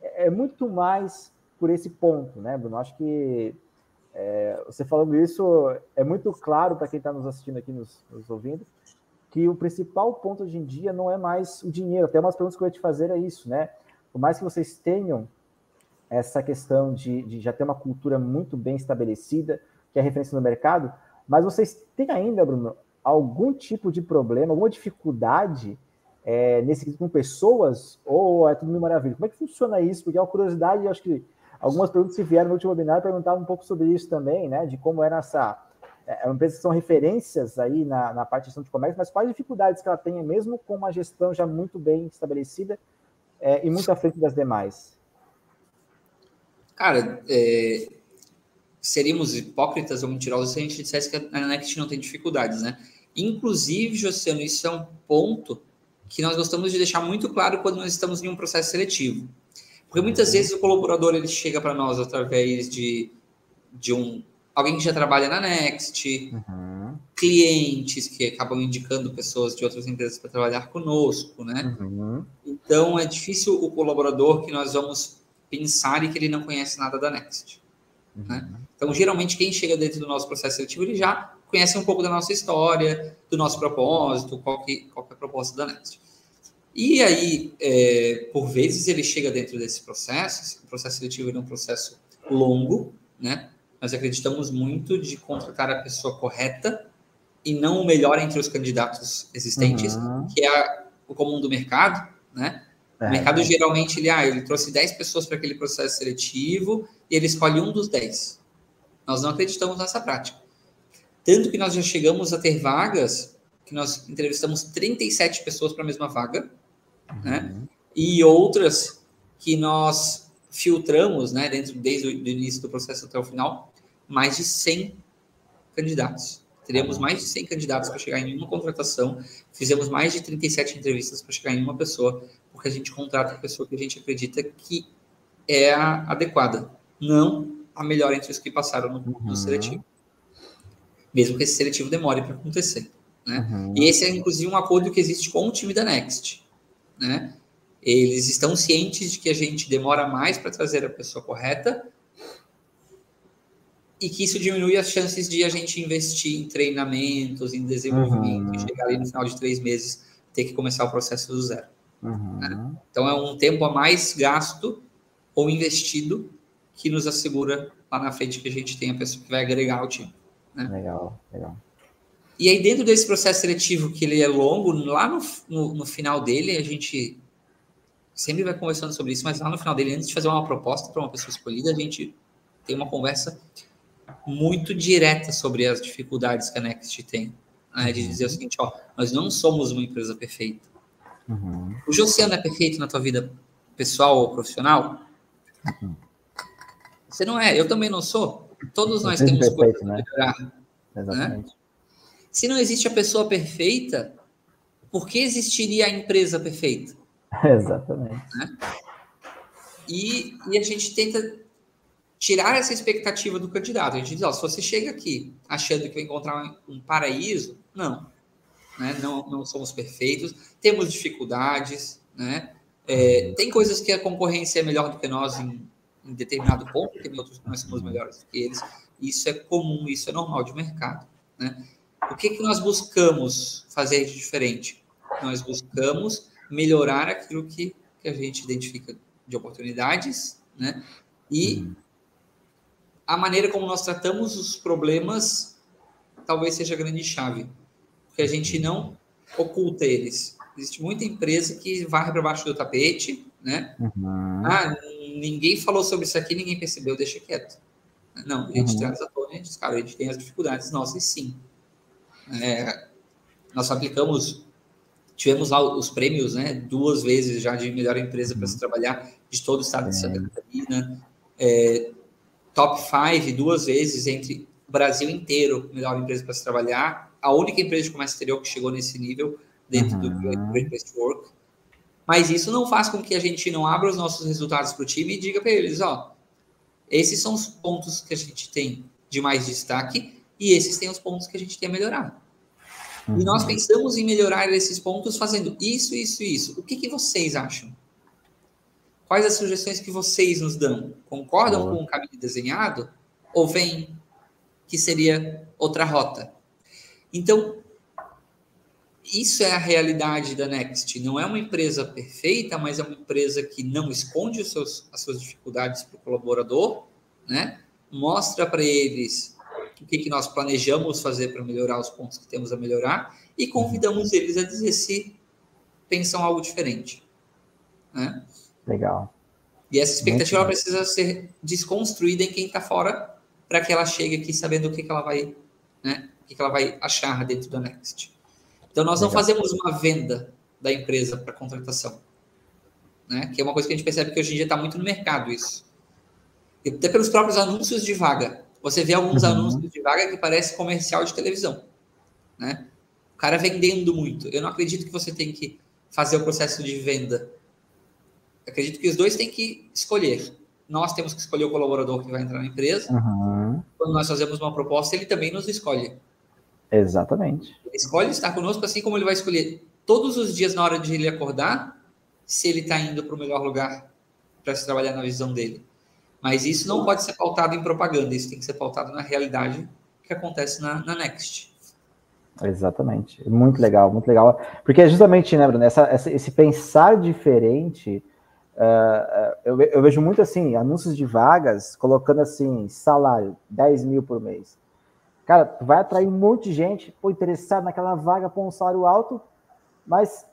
é, é muito mais por esse ponto, né, Bruno? Acho que é, você falando isso é muito claro para quem está nos assistindo aqui, nos, nos, ouvindo, que o principal ponto hoje em dia não é mais o dinheiro. Até umas perguntas que eu ia te fazer é isso, né? Por mais que vocês tenham essa questão de, de já ter uma cultura muito bem estabelecida, que é referência no mercado, mas vocês têm ainda, Bruno, algum tipo de problema, alguma dificuldade é, nesse com pessoas ou é tudo mil maravilha? Como é que funciona isso? Porque é uma curiosidade, acho que algumas perguntas que vieram no último webinar perguntavam um pouco sobre isso também, né? De como era essa. É, é uma empresa que são referências aí na, na parte de gestão de comércio, mas quais dificuldades que ela tem, mesmo com uma gestão já muito bem estabelecida é, e muito à frente das demais? Cara, é, seríamos hipócritas ou mentirosos se a gente dissesse que a Next não tem dificuldades, né? Inclusive, Josiano, isso é um ponto que nós gostamos de deixar muito claro quando nós estamos em um processo seletivo. Porque muitas uhum. vezes o colaborador ele chega para nós através de, de um alguém que já trabalha na Next, uhum. clientes que acabam indicando pessoas de outras empresas para trabalhar conosco, né? Uhum. Então é difícil o colaborador que nós vamos pensar e que ele não conhece nada da Next. Né? Uhum. Então, geralmente, quem chega dentro do nosso processo seletivo, ele já conhece um pouco da nossa história, do nosso propósito, qual, que, qual que é a proposta da Next. E aí, é, por vezes, ele chega dentro desse processo, o processo seletivo é um processo longo, né? Nós acreditamos muito de contratar a pessoa correta e não o melhor entre os candidatos existentes, uhum. que é o comum do mercado, né? É, o mercado é. geralmente ele, ah, ele trouxe 10 pessoas para aquele processo seletivo e ele escolhe um dos 10. Nós não acreditamos nessa prática. Tanto que nós já chegamos a ter vagas que nós entrevistamos 37 pessoas para a mesma vaga, né? uhum. né? E outras que nós filtramos, né, dentro desde o início do processo até o final, mais de 100 candidatos. Teríamos mais de 100 candidatos para chegar em uma contratação. Fizemos mais de 37 entrevistas para chegar em uma pessoa, porque a gente contrata a pessoa que a gente acredita que é a adequada, não a melhor entre os que passaram no, no uhum. seletivo. Mesmo que esse seletivo demore para acontecer. Né? Uhum. E esse é, inclusive, um acordo que existe com o time da Next. Né? Eles estão cientes de que a gente demora mais para trazer a pessoa correta, e que isso diminui as chances de a gente investir em treinamentos, em desenvolvimento, uhum. e chegar ali no final de três meses ter que começar o processo do zero. Uhum. Né? Então é um tempo a mais gasto ou investido que nos assegura lá na frente que a gente tem a pessoa que vai agregar ao time. Né? Legal, legal. E aí dentro desse processo seletivo que ele é longo, lá no, no, no final dele a gente sempre vai conversando sobre isso, mas lá no final dele, antes de fazer uma proposta para uma pessoa escolhida, a gente tem uma conversa muito direta sobre as dificuldades que a Next tem. Né? De dizer o seguinte, ó, nós não somos uma empresa perfeita. Uhum. O Josiano é perfeito na tua vida pessoal ou profissional? Uhum. Você não é, eu também não sou. Todos nós temos perfeito, coisas né? melhorar. Né? Exatamente. Né? Se não existe a pessoa perfeita, por que existiria a empresa perfeita? Exatamente. Né? E, e a gente tenta tirar essa expectativa do candidato. A gente diz, ó, se você chega aqui achando que vai encontrar um paraíso, não. Né? Não, não somos perfeitos, temos dificuldades, né? É, tem coisas que a concorrência é melhor do que nós em, em determinado ponto, tem outros que nós somos melhores do que eles. Isso é comum, isso é normal de mercado. Né? O que, que nós buscamos fazer de diferente? Nós buscamos melhorar aquilo que, que a gente identifica de oportunidades, né? E a maneira como nós tratamos os problemas talvez seja a grande chave, porque a gente não oculta eles. Existe muita empresa que varre para baixo do tapete, né? Uhum. Ah, ninguém falou sobre isso aqui, ninguém percebeu, deixa quieto. Não, a gente uhum. traz a tona e diz, cara, a gente tem as dificuldades nossas, sim. É, nós aplicamos, tivemos lá os prêmios, né, duas vezes já de melhor empresa uhum. para se trabalhar de todo o estado de Santa Catarina. É, top 5 duas vezes entre o Brasil inteiro, melhor empresa para se trabalhar. A única empresa de comércio exterior que chegou nesse nível dentro uhum. do Great Place to Work. Mas isso não faz com que a gente não abra os nossos resultados para o time e diga para eles, ó, esses são os pontos que a gente tem de mais destaque e esses têm os pontos que a gente tem a melhorar. Uhum. E nós uhum. pensamos em melhorar esses pontos fazendo isso, isso e isso. O que, que vocês acham? Quais as sugestões que vocês nos dão? Concordam com o caminho desenhado? Ou vem que seria outra rota? Então, isso é a realidade da Next. Não é uma empresa perfeita, mas é uma empresa que não esconde os seus, as suas dificuldades para o colaborador, né? mostra para eles o que, que nós planejamos fazer para melhorar os pontos que temos a melhorar e convidamos eles a dizer se pensam algo diferente. Né? Legal. E essa expectativa precisa ser desconstruída em quem está fora para que ela chegue aqui sabendo o que, que ela vai, né, o que, ela vai achar dentro da Next. Então nós Legal. não fazemos uma venda da empresa para contratação, né? Que é uma coisa que a gente percebe que hoje em dia está muito no mercado isso. E até pelos próprios anúncios de vaga. Você vê alguns uhum. anúncios de vaga que parece comercial de televisão, né? O cara vendendo muito. Eu não acredito que você tem que fazer o processo de venda. Eu acredito que os dois têm que escolher. Nós temos que escolher o colaborador que vai entrar na empresa. Uhum. Quando nós fazemos uma proposta, ele também nos escolhe. Exatamente. Ele escolhe estar conosco, assim como ele vai escolher todos os dias na hora de ele acordar, se ele está indo para o melhor lugar para se trabalhar na visão dele. Mas isso não pode ser pautado em propaganda, isso tem que ser pautado na realidade que acontece na, na Next. Exatamente. Muito legal, muito legal. Porque é justamente, né, Bruno, essa, essa, esse pensar diferente. Uh, eu, eu, vejo muito assim, anúncios de vagas colocando assim, salário, 10 mil por mês. Cara, tu vai atrair um monte de gente pô, interessado naquela vaga por um salário alto, mas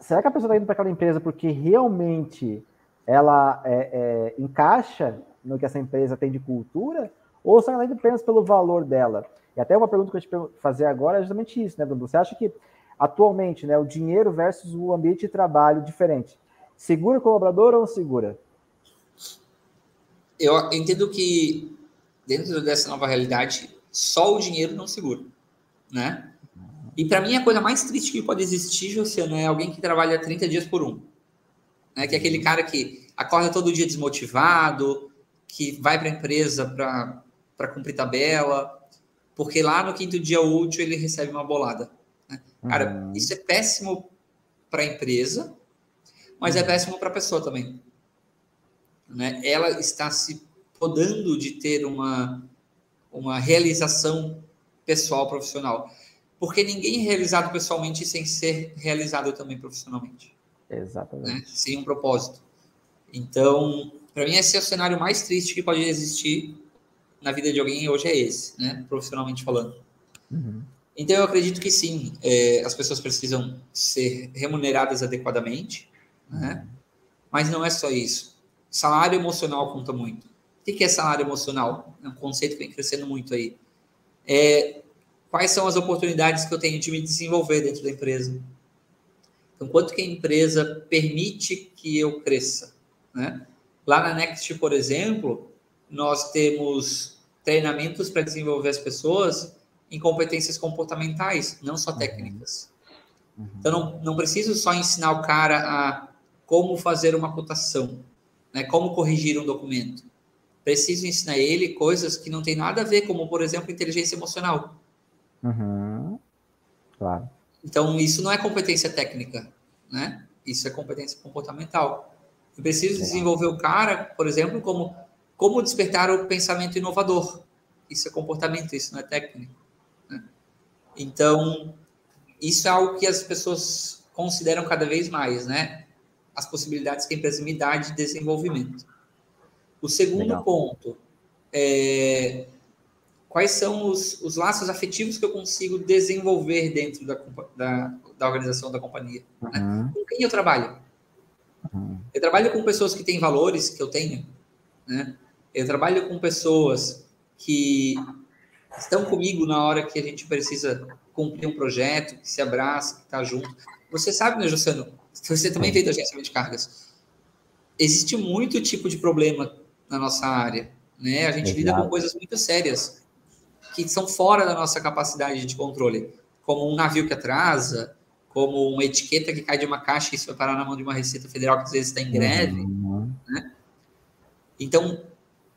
será que a pessoa está indo para aquela empresa porque realmente ela é, é, encaixa no que essa empresa tem de cultura? Ou será que ela indo apenas pelo valor dela? E até uma pergunta que eu te fazer agora é justamente isso, né, Bruno? Você acha que atualmente, né, o dinheiro versus o ambiente de trabalho diferente, segura o colaborador ou segura? Eu entendo que dentro dessa nova realidade, só o dinheiro não segura, né? E para mim a coisa mais triste que pode existir, Josiano, é alguém que trabalha 30 dias por um. Né? Que é aquele cara que acorda todo dia desmotivado, que vai para a empresa para cumprir tabela, porque lá no quinto dia útil ele recebe uma bolada. Né? Cara, uhum. isso é péssimo para a empresa, mas é péssimo para a pessoa também. Né? Ela está se podando de ter uma, uma realização pessoal profissional porque ninguém é realizado pessoalmente sem ser realizado também profissionalmente. Exatamente. Né? Sem um propósito. Então, para mim, esse é o cenário mais triste que pode existir na vida de alguém hoje é esse, né? Profissionalmente falando. Uhum. Então, eu acredito que sim, é, as pessoas precisam ser remuneradas adequadamente, né? Mas não é só isso. Salário emocional conta muito. O que é salário emocional? É um conceito que vem crescendo muito aí. É quais são as oportunidades que eu tenho de me desenvolver dentro da empresa. Então, quanto que a empresa permite que eu cresça, né? Lá na Next, por exemplo, nós temos treinamentos para desenvolver as pessoas em competências comportamentais, não só técnicas. Uhum. Então, não, não preciso só ensinar o cara a como fazer uma cotação, né? como corrigir um documento. Preciso ensinar ele coisas que não tem nada a ver, como, por exemplo, inteligência emocional. Uhum. Claro. Então, isso não é competência técnica, né? Isso é competência comportamental. Eu preciso desenvolver o cara, por exemplo, como como despertar o pensamento inovador. Isso é comportamento, isso não é técnico. Né? Então, isso é algo que as pessoas consideram cada vez mais, né? As possibilidades que a empresa me dá de desenvolvimento. O segundo Legal. ponto é quais são os, os laços afetivos que eu consigo desenvolver dentro da, da, da organização da companhia. Né? Uhum. Né? Com quem eu trabalho? Uhum. Eu trabalho com pessoas que têm valores que eu tenho. Né? Eu trabalho com pessoas que estão comigo na hora que a gente precisa cumprir um projeto, que se abraça, que está junto. Você sabe, né, Jussano? Você também veio do agenciamento de cargas. Existe muito tipo de problema na nossa área. Né? A gente Exato. lida com coisas muito sérias que são fora da nossa capacidade de controle, como um navio que atrasa, como uma etiqueta que cai de uma caixa e isso vai parar na mão de uma Receita Federal que às vezes está em greve. Uhum. Né? Então,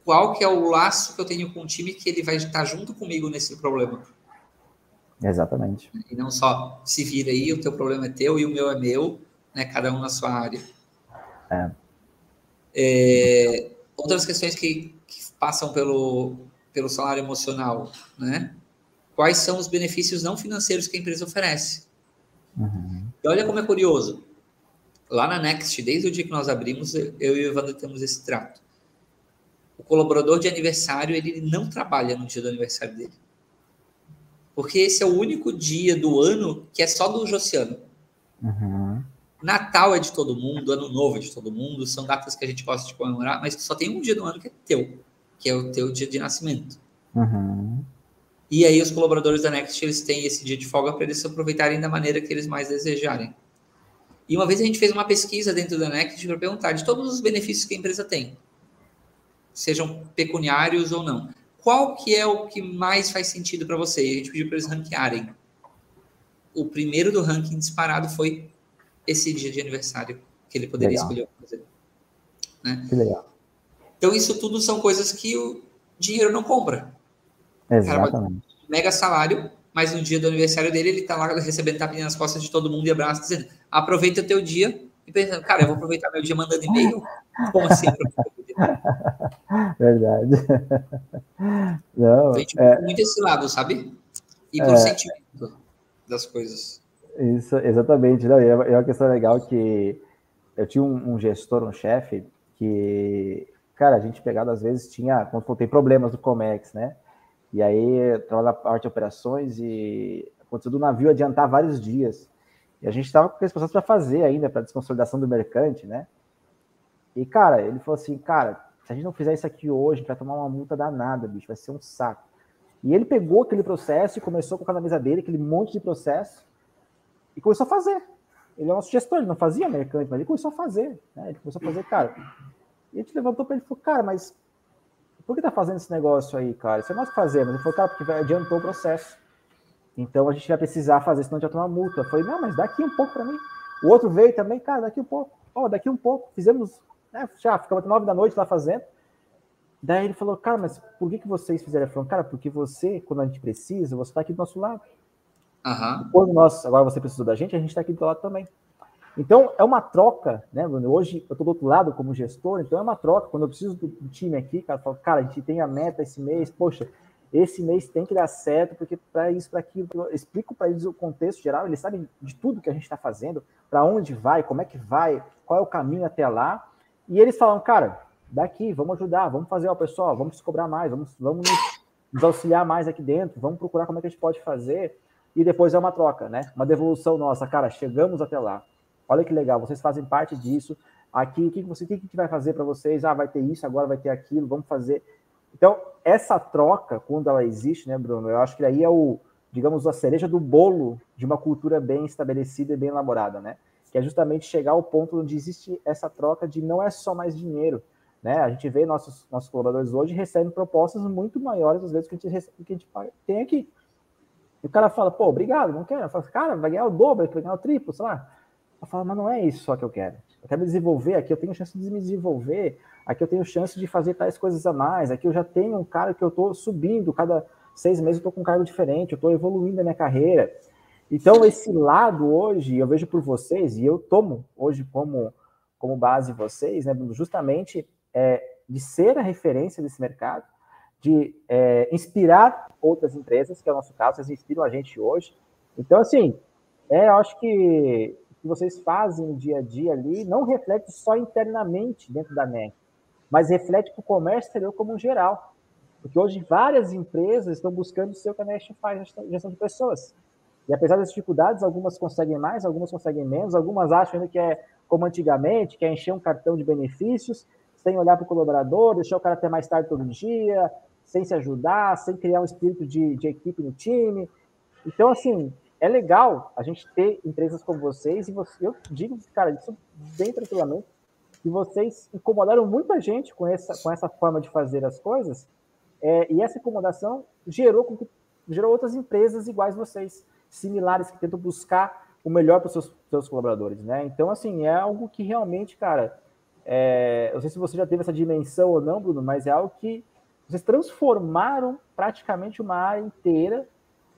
qual que é o laço que eu tenho com o time que ele vai estar junto comigo nesse problema? Exatamente. E não só se vira aí, o teu problema é teu e o meu é meu, né? cada um na sua área. É. É, outras questões que, que passam pelo, pelo salário emocional, né? Quais são os benefícios não financeiros que a empresa oferece? Uhum. E olha como é curioso. Lá na Next, desde o dia que nós abrimos, eu e o Evandro temos esse trato. O colaborador de aniversário, ele não trabalha no dia do aniversário dele. Porque esse é o único dia do ano que é só do Josiano. Uhum. Natal é de todo mundo, Ano Novo é de todo mundo, são datas que a gente gosta de comemorar, mas só tem um dia do ano que é teu, que é o teu dia de nascimento. Uhum. E aí os colaboradores da Next, eles têm esse dia de folga para eles se aproveitarem da maneira que eles mais desejarem. E uma vez a gente fez uma pesquisa dentro da Next para perguntar de todos os benefícios que a empresa tem, sejam pecuniários ou não. Qual que é o que mais faz sentido para você? E a gente pediu para eles ranquearem. O primeiro do ranking disparado foi esse dia de aniversário que ele poderia legal. escolher fazer. Né? Que legal. Então, isso tudo são coisas que o dinheiro não compra. Exatamente. Cara, mega salário, mas no dia do aniversário dele, ele tá lá recebendo tapinha nas costas de todo mundo e abraço, dizendo: aproveita o teu dia. E pensando, cara, eu vou aproveitar meu dia mandando e-mail? Como assim? Verdade. Não, então, a gente é... muito esse lado, sabe? E por é... sentimento das coisas. Isso, exatamente. Não, é uma questão legal que eu tinha um, um gestor, um chefe, que, cara, a gente pegado às vezes tinha, quando tem problemas do Comex, né? E aí trabalha na parte de operações e aconteceu do navio adiantar vários dias. E a gente estava com esse processo para fazer ainda, para desconsolidação do mercante, né? E, cara, ele falou assim, cara, se a gente não fizer isso aqui hoje, a gente vai tomar uma multa danada, bicho, vai ser um saco. E ele pegou aquele processo e começou a colocar na mesa dele aquele monte de processo e começou a fazer. Ele é um gestor, ele não fazia mercante, mas ele começou a fazer. Né? Ele começou a fazer, cara. E a gente levantou para ele e falou, cara, mas por que tá fazendo esse negócio aí, cara? Isso é nós que fazemos. Ele falou, cara, porque adiantou o processo. Então a gente vai precisar fazer, senão a gente vai tomar multa. Eu falei, não, mas daqui um pouco para mim. O outro veio também, cara, daqui um pouco. Ó, oh, daqui um pouco. Fizemos, né, já, ficamos até nove da noite lá fazendo. Daí ele falou, cara, mas por que, que vocês fizeram? Ele falou, cara, porque você, quando a gente precisa, você está aqui do nosso lado. Uhum. Quando nós, agora você precisou da gente, a gente está aqui do lado também. Então, é uma troca, né, Bruno? Hoje eu estou do outro lado como gestor, então é uma troca. Quando eu preciso do time aqui, cara, eu falo, cara, a gente tem a meta esse mês, poxa, esse mês tem que dar certo, porque para isso, para aquilo, eu explico para eles o contexto geral, eles sabem de tudo que a gente está fazendo, para onde vai, como é que vai, qual é o caminho até lá. E eles falam, cara, daqui, vamos ajudar, vamos fazer, ó, pessoal, vamos cobrar mais, vamos, vamos nos auxiliar mais aqui dentro, vamos procurar como é que a gente pode fazer e depois é uma troca, né? Uma devolução nossa, cara, chegamos até lá. Olha que legal, vocês fazem parte disso. Aqui, o que, você, o que a gente vai fazer para vocês? Ah, vai ter isso, agora vai ter aquilo, vamos fazer. Então, essa troca, quando ela existe, né, Bruno? Eu acho que aí é o, digamos, a cereja do bolo de uma cultura bem estabelecida e bem elaborada, né? Que é justamente chegar ao ponto onde existe essa troca de não é só mais dinheiro, né? A gente vê nossos, nossos colaboradores hoje recebem propostas muito maiores, às vezes, que a gente, que a gente tem aqui. E o cara fala, pô, obrigado, não quero. Eu falo, cara, vai ganhar o dobro, vai ganhar o triplo, sei lá. Eu falo, mas não é isso só que eu quero. Eu quero me desenvolver, aqui eu tenho chance de me desenvolver, aqui eu tenho chance de fazer tais coisas a mais, aqui eu já tenho um cara que eu estou subindo, cada seis meses eu estou com um cargo diferente, eu estou evoluindo a minha carreira. Então, esse lado hoje, eu vejo por vocês, e eu tomo hoje como, como base vocês, né, justamente é, de ser a referência desse mercado, de é, inspirar outras empresas, que é o nosso caso, vocês inspiram a gente hoje. Então, assim, é, eu acho que o que vocês fazem no dia a dia ali não reflete só internamente dentro da NEC, mas reflete para o comércio exterior como um geral. Porque hoje várias empresas estão buscando o que a NEC faz, gestão de pessoas. E apesar das dificuldades, algumas conseguem mais, algumas conseguem menos, algumas acham ainda que é como antigamente, que é encher um cartão de benefícios, sem olhar para o colaborador, deixar o cara até mais tarde todo dia, sem se ajudar, sem criar um espírito de, de equipe no time. Então, assim, é legal a gente ter empresas como vocês, e você, eu digo, cara, isso bem tranquilamente, que vocês incomodaram muita gente com essa, com essa forma de fazer as coisas, é, e essa incomodação gerou, gerou outras empresas iguais vocês, similares, que tentam buscar o melhor para os seus, seus colaboradores, né? Então, assim, é algo que realmente, cara, é, eu não sei se você já teve essa dimensão ou não, Bruno, mas é algo que vocês transformaram praticamente uma área inteira.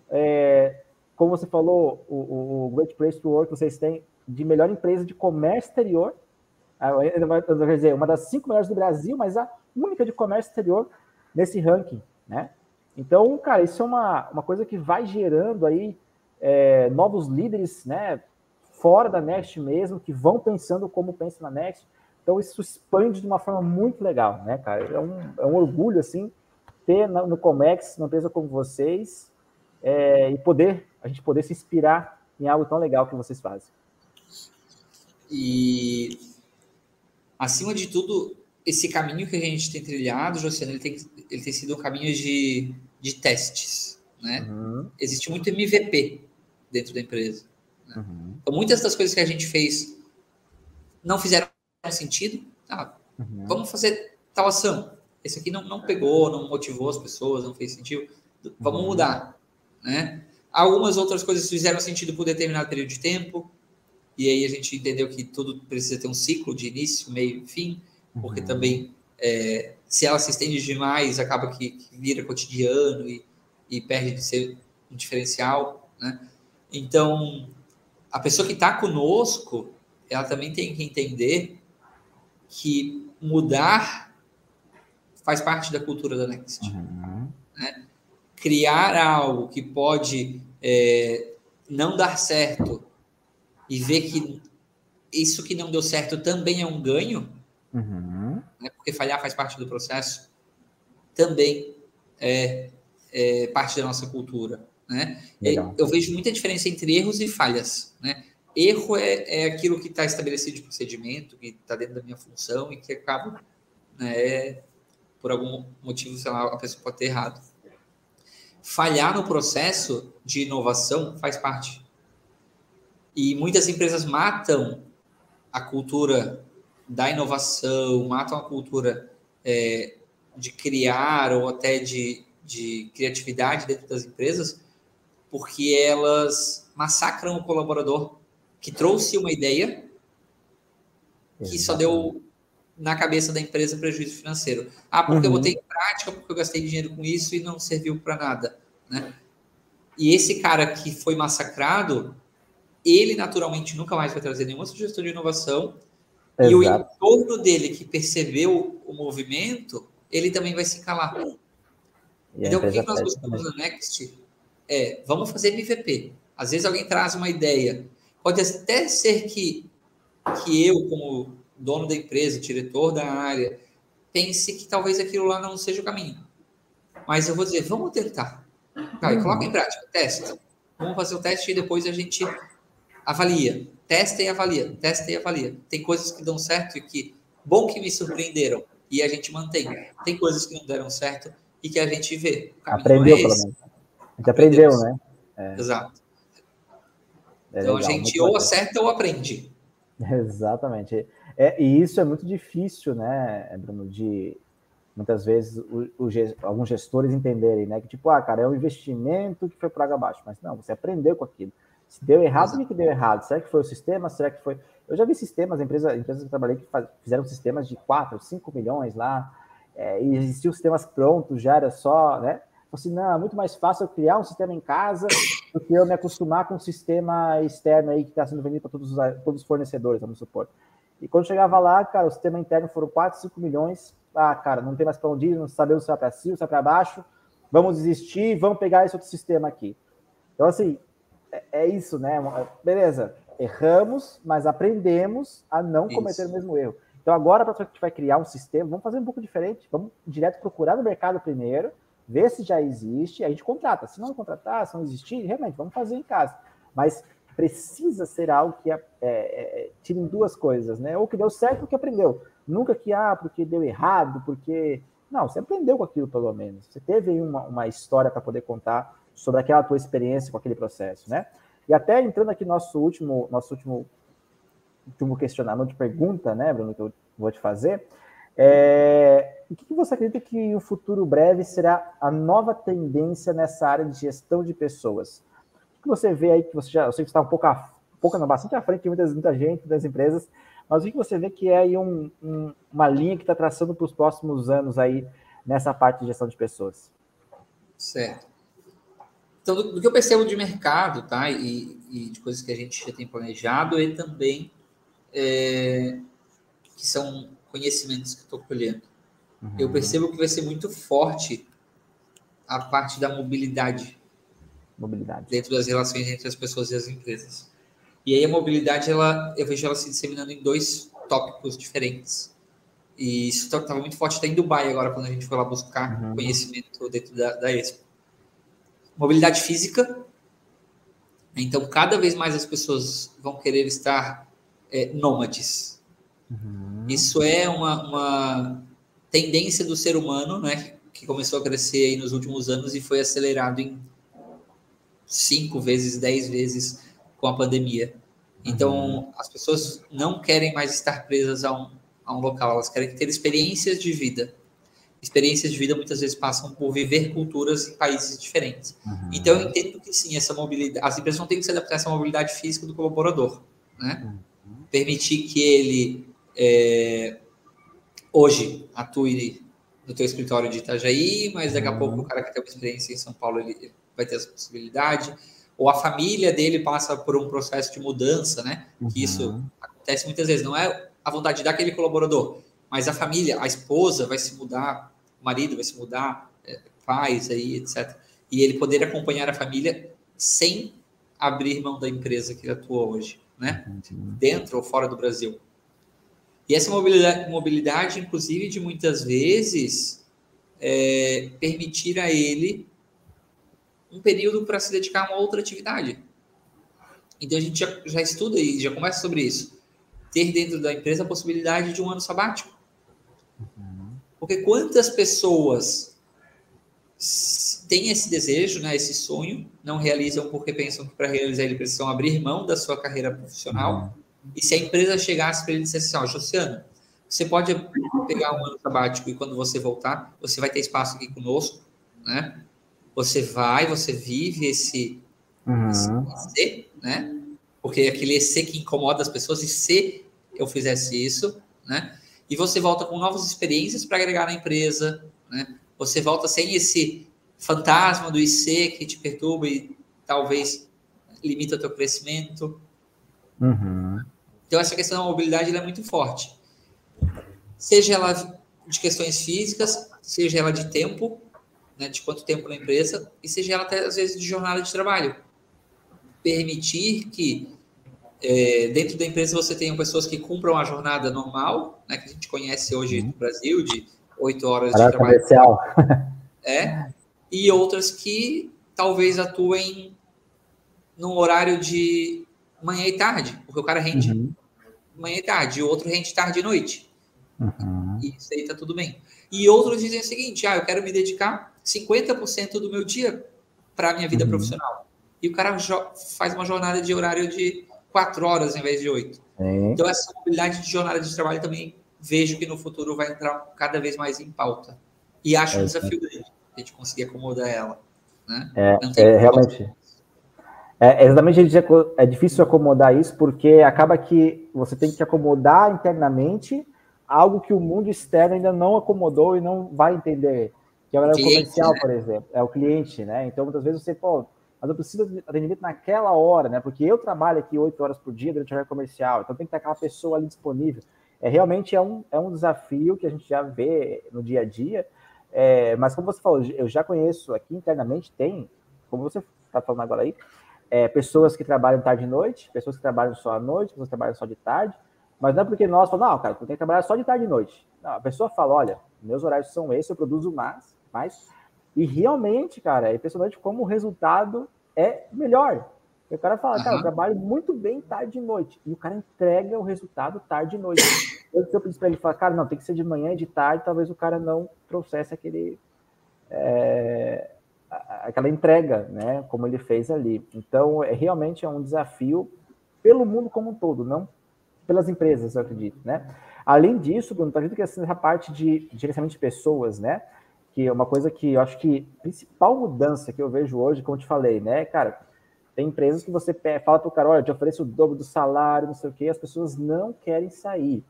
É, como você falou, o, o, Great Place to Work vocês têm de melhor empresa de comércio exterior. Ah, quer dizer, uma das cinco melhores do Brasil, mas a única de comércio exterior nesse ranking, né? Então, cara, isso é uma, uma coisa que vai gerando aí é, novos líderes, né? Fora da Next mesmo, que vão pensando como pensa na Next, então isso expande de uma forma muito legal, né, cara? É um, é um orgulho, assim, ter no Comex, uma empresa como vocês, é, e poder, a gente poder se inspirar em algo tão legal que vocês fazem. E, acima de tudo, esse caminho que a gente tem trilhado, Josiano, ele tem, ele tem sido um caminho de, de testes. Né? Uhum. Existe muito MVP dentro da empresa. Né? Uhum. Então, muitas das coisas que a gente fez não fizeram sentido. Ah, uhum. Vamos fazer tal ação. Esse aqui não, não pegou, não motivou as pessoas, não fez sentido. Vamos uhum. mudar. Né? Algumas outras coisas fizeram sentido por determinado período de tempo, e aí a gente entendeu que tudo precisa ter um ciclo de início, meio e fim, porque uhum. também é, se ela se estende demais, acaba que, que vira cotidiano e, e, perde de ser um diferencial, né? Então, a pessoa que está conosco, ela também tem que entender que mudar faz parte da cultura da Next. Uhum. Né? Criar algo que pode é, não dar certo e ver que isso que não deu certo também é um ganho, uhum. né? porque falhar faz parte do processo, também é, é parte da nossa cultura. Né? Eu vejo muita diferença entre erros e falhas. Né? Erro é, é aquilo que está estabelecido de procedimento, que está dentro da minha função e que acaba, né, por algum motivo, sei lá, a pessoa pode ter errado. Falhar no processo de inovação faz parte. E muitas empresas matam a cultura da inovação, matam a cultura é, de criar ou até de, de criatividade dentro das empresas, porque elas massacram o colaborador que trouxe uma ideia que só deu na cabeça da empresa prejuízo financeiro. Ah, porque uhum. eu botei em prática, porque eu gastei dinheiro com isso e não serviu para nada, né? E esse cara que foi massacrado, ele naturalmente nunca mais vai trazer nenhuma sugestão de inovação. Exato. E o entorno dele que percebeu o movimento, ele também vai se calar. E então, o que nós buscamos na Next é, vamos fazer MVP. Às vezes alguém traz uma ideia. Pode até ser que, que eu, como dono da empresa, diretor da área, pense que talvez aquilo lá não seja o caminho. Mas eu vou dizer, vamos tentar. Tá, e coloca em prática, testa. Vamos fazer o teste e depois a gente avalia. Testa e avalia, testa e avalia. Tem coisas que dão certo e que, bom que me surpreenderam, e a gente mantém. Tem coisas que não deram certo e que a gente vê. Aprendeu, é pelo menos. A gente aprendeu, aprendeu né? É. Exato. É então legal, a gente ou acerta ou aprende. Exatamente. É, e isso é muito difícil, né, Bruno, de muitas vezes o, o, alguns gestores entenderem, né, que tipo, ah, cara, é um investimento que foi para abaixo, mas não, você aprendeu com aquilo. Se deu errado, o que deu errado? Será que foi o sistema? Será que foi. Eu já vi sistemas, empresas, empresas que eu trabalhei que faz, fizeram sistemas de 4, 5 milhões lá, é, e existiam sistemas prontos, já era só, né? Assim, não, é muito mais fácil eu criar um sistema em casa do que eu me acostumar com um sistema externo aí que está sendo vendido para todos os, todos os fornecedores, vamos supor. E quando chegava lá, cara, o sistema interno foram 4, 5 milhões. Ah, cara, não tem mais para onde ir, não sabemos se vai para cima, se vai para baixo. Vamos desistir, vamos pegar esse outro sistema aqui. Então, assim, é, é isso, né? Beleza, erramos, mas aprendemos a não cometer isso. o mesmo erro. Então, agora, para a gente vai criar um sistema, vamos fazer um pouco diferente. Vamos direto procurar no mercado primeiro, ver se já existe, a gente contrata. Se não contratar, se não existir, realmente, vamos fazer em casa. Mas precisa ser algo que é, é, é, tire duas coisas, né? Ou que deu certo ou que aprendeu. Nunca que, ah, porque deu errado, porque. Não, você aprendeu com aquilo, pelo menos. Você teve uma, uma história para poder contar sobre aquela tua experiência com aquele processo, né? E até entrando aqui no nosso último, nosso último, último questionamento, pergunta, né, Bruno, que eu vou te fazer. É, o que você acredita que o futuro breve será a nova tendência nessa área de gestão de pessoas? O que você vê aí que você já, eu sei que está um pouco, a, um pouco bastante à frente de muitas, muita gente, das empresas, mas o que você vê que é aí um, um, uma linha que está traçando para os próximos anos aí nessa parte de gestão de pessoas? Certo. Então, do, do que eu percebo de mercado, tá, e, e, de coisas que a gente já tem planejado, e também é, que são conhecimentos que estou colhendo. Uhum. Eu percebo que vai ser muito forte a parte da mobilidade. Mobilidade. Dentro das relações entre as pessoas e as empresas. E aí a mobilidade, ela, eu vejo ela se disseminando em dois tópicos diferentes. E isso estava tá, muito forte até em Dubai agora, quando a gente foi lá buscar uhum. conhecimento dentro da, da Expo. Mobilidade física. Então, cada vez mais as pessoas vão querer estar é, nômades. Uhum. Isso é uma, uma tendência do ser humano, né? Que começou a crescer nos últimos anos e foi acelerado em cinco vezes, dez vezes com a pandemia. Então, uhum. as pessoas não querem mais estar presas a um, a um local, elas querem ter experiências de vida. Experiências de vida muitas vezes passam por viver culturas em países diferentes. Uhum. Então, eu entendo que sim, essa mobilidade, as empresas não têm que se adaptar a essa mobilidade física do colaborador, né? Uhum. Permitir que ele é, hoje atue no teu escritório de Itajaí, mas daqui a uhum. pouco o cara que tem uma experiência em São Paulo ele vai ter essa possibilidade ou a família dele passa por um processo de mudança, né? Uhum. Que isso uhum. acontece muitas vezes. Não é a vontade daquele colaborador, mas a família, a esposa vai se mudar, o marido vai se mudar, é, pais aí, etc. E ele poder acompanhar a família sem abrir mão da empresa que ele atua hoje, né? Dentro ou fora do Brasil. E essa mobilidade, mobilidade inclusive, de muitas vezes é, permitir a ele um período para se dedicar a uma outra atividade. Então a gente já, já estuda e já começa sobre isso. Ter dentro da empresa a possibilidade de um ano sabático. Porque quantas pessoas têm esse desejo, né, esse sonho, não realizam porque pensam que para realizar ele precisam abrir mão da sua carreira profissional. Uhum. E se a empresa chegasse para ele e dissesse assim, ó, Josiano, você pode pegar um ano sabático e quando você voltar, você vai ter espaço aqui conosco, né? você vai, você vive esse, uhum. esse né? Porque aquele EC que incomoda as pessoas, e se eu fizesse isso, né? E você volta com novas experiências para agregar na empresa, né? Você volta sem esse fantasma do IC que te perturba e talvez limita o teu crescimento. Uhum. Então, essa questão da mobilidade é muito forte. Seja ela de questões físicas, seja ela de tempo, né, de quanto tempo na empresa, e seja ela até às vezes de jornada de trabalho. Permitir que é, dentro da empresa você tenha pessoas que cumpram a jornada normal, né, que a gente conhece hoje no Brasil, de oito horas de trabalho. Comercial. É, e outras que talvez atuem num horário de manhã e tarde, porque o cara rende uhum. manhã e tarde, e o outro rende tarde e noite. Uhum. E isso aí tá tudo bem. E outros dizem o seguinte: ah, eu quero me dedicar 50% do meu dia para a minha vida uhum. profissional. E o cara faz uma jornada de horário de quatro horas em vez de oito. É. Então, essa mobilidade de jornada de trabalho também vejo que no futuro vai entrar cada vez mais em pauta. E acho é, um desafio grande a gente conseguir acomodar ela. Né? É, é realmente. É, exatamente, é difícil acomodar isso porque acaba que você tem que acomodar internamente algo que o mundo externo ainda não acomodou e não vai entender que é o horário comercial, né? por exemplo, é o cliente, né? Então, muitas vezes você, pô, mas eu preciso de atendimento naquela hora, né? Porque eu trabalho aqui oito horas por dia durante o horário comercial, então tem que ter aquela pessoa ali disponível. É realmente é um, é um desafio que a gente já vê no dia a dia, é, mas como você falou, eu já conheço aqui internamente, tem, como você está falando agora aí, é, pessoas que trabalham tarde e noite, pessoas que trabalham só à noite, pessoas que trabalham só de tarde, mas não é porque nós falamos, não, cara, tu tem que trabalhar só de tarde e noite. Não, a pessoa fala, olha, meus horários são esses, eu produzo mais, mais. E realmente, cara, é impressionante como o resultado é melhor. E o cara fala, uhum. cara, eu trabalho muito bem tarde e noite. E o cara entrega o resultado tarde e noite. Eu, se eu pedisse para ele falar, cara, não, tem que ser de manhã e de tarde, talvez o cara não trouxesse aquele. É, aquela entrega, né? Como ele fez ali. Então, é, realmente é um desafio pelo mundo como um todo, não pelas empresas, eu acredito, né? Além disso, Bruno, tu acredita que essa parte de gerenciamento de pessoas, né? Que é uma coisa que eu acho que principal mudança que eu vejo hoje, como te falei, né, cara, tem empresas que você fala para o cara, olha, eu te ofereço o dobro do salário, não sei o quê, as pessoas não querem sair.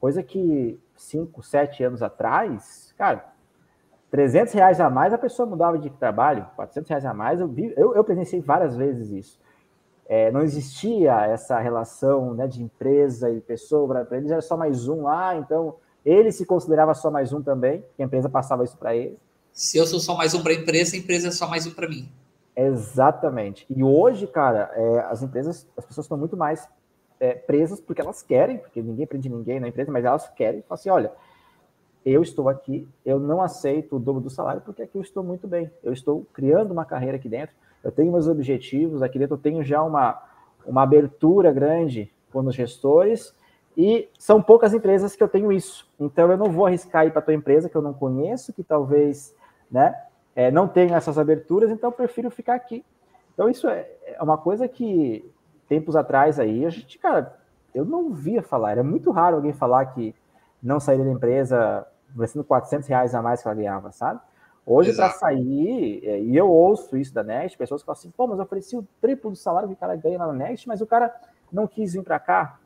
Coisa que cinco, sete anos atrás, cara, 300 reais a mais a pessoa mudava de trabalho, 400 reais a mais, eu, vi, eu, eu presenciei várias vezes isso é, não existia essa relação né, de empresa e pessoa, para eles era só mais um lá, então ele se considerava só mais um também, que a empresa passava isso para ele. Se eu sou só mais um para a empresa, a empresa é só mais um para mim. Exatamente. E hoje, cara, é, as empresas, as pessoas estão muito mais é, presas porque elas querem, porque ninguém prende ninguém na empresa, mas elas querem, falam assim, olha, eu estou aqui, eu não aceito o dobro do salário porque aqui eu estou muito bem, eu estou criando uma carreira aqui dentro, eu tenho meus objetivos, aqui dentro eu tenho já uma, uma abertura grande ou nos gestores, e são poucas empresas que eu tenho isso. Então eu não vou arriscar ir para tua empresa que eu não conheço, que talvez né, é, não tenha essas aberturas, então eu prefiro ficar aqui. Então isso é, é uma coisa que tempos atrás aí a gente, cara, eu não via falar. Era muito raro alguém falar que não sairia da empresa oferecendo 400 reais a mais que ela ganhava, sabe? Hoje, para sair, é, e eu ouço isso da Next, pessoas falam assim, pô, mas eu ofereci o triplo do salário que o cara ganha na Next, mas o cara não quis vir para cá.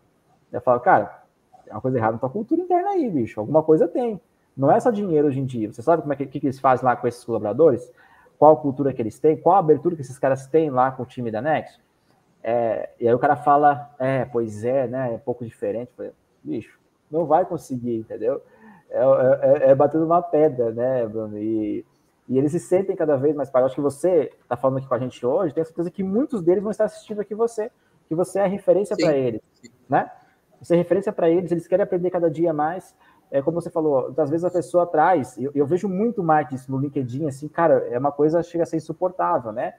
Eu falo, cara, é uma coisa errada na tua cultura interna aí, bicho. Alguma coisa tem. Não é só dinheiro hoje em dia. Você sabe como é que, que, que eles fazem lá com esses colaboradores? Qual cultura que eles têm? Qual a abertura que esses caras têm lá com o time da Next? É, e aí o cara fala, é, pois é, né? É pouco diferente. Falei, bicho, não vai conseguir, entendeu? É, é, é batendo uma pedra, né, Bruno? E, e eles se sentem cada vez mais pagos. Acho que você está falando aqui com a gente hoje, tenho certeza que muitos deles vão estar assistindo aqui você, que você é referência para eles, né? Você é referência para eles, eles querem aprender cada dia mais. É como você falou, às vezes a pessoa traz, eu, eu vejo muito mais isso no LinkedIn, assim, cara, é uma coisa chega a ser insuportável, né?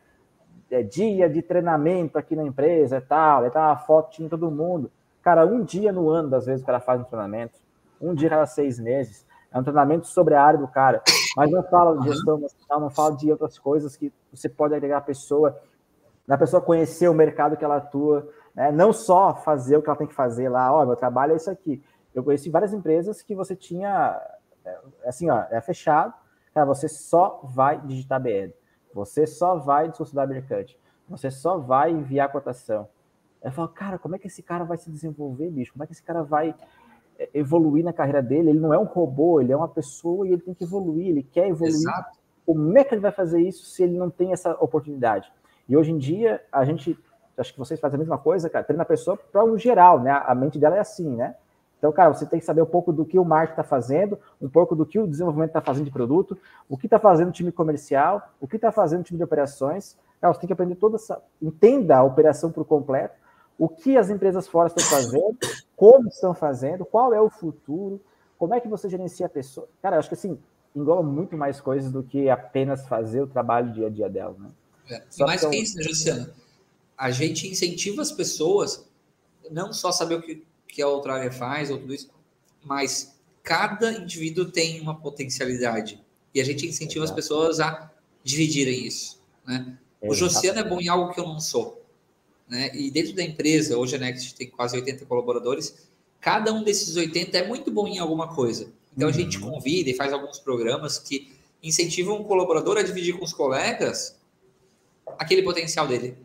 É dia de treinamento aqui na empresa e tal, e tá uma foto em todo mundo. Cara, um dia no ano, às vezes, o cara faz um treinamento, um dia cada seis meses, é um treinamento sobre a área do cara, mas não fala de gestão não fala de outras coisas que você pode agregar a pessoa, da pessoa conhecer o mercado que ela atua, né? não só fazer o que ela tem que fazer lá, ó, meu trabalho é isso aqui. Eu conheci várias empresas que você tinha, é, assim, ó, é fechado, cara, você só vai digitar BL, você só vai discussão mercante, você só vai enviar cotação. Eu falo, cara, como é que esse cara vai se desenvolver, bicho? Como é que esse cara vai evoluir na carreira dele? Ele não é um robô, ele é uma pessoa e ele tem que evoluir, ele quer evoluir. Exato. Como é que ele vai fazer isso se ele não tem essa oportunidade? E hoje em dia, a gente, acho que vocês fazem a mesma coisa, cara, treina a pessoa para um geral, né? A mente dela é assim, né? Então, cara, você tem que saber um pouco do que o marketing está fazendo, um pouco do que o desenvolvimento está fazendo de produto, o que está fazendo o time comercial, o que está fazendo o time de operações. Cara, você tem que aprender toda essa. Entenda a operação por completo, o que as empresas fora estão fazendo, como estão fazendo, qual é o futuro, como é que você gerencia a pessoa. Cara, acho que assim, engloba muito mais coisas do que apenas fazer o trabalho dia a dia dela, né? É. E mais que, que isso, né, Luciano? A gente incentiva as pessoas não só saber o que, que a outra área faz ou tudo isso, mas cada indivíduo tem uma potencialidade. E a gente incentiva Exato. as pessoas a dividirem isso. Né? O Josiano é bom em algo que eu não sou. Né? E dentro da empresa, hoje a Next tem quase 80 colaboradores, cada um desses 80 é muito bom em alguma coisa. Então uhum. a gente convida e faz alguns programas que incentivam o colaborador a dividir com os colegas aquele potencial dele.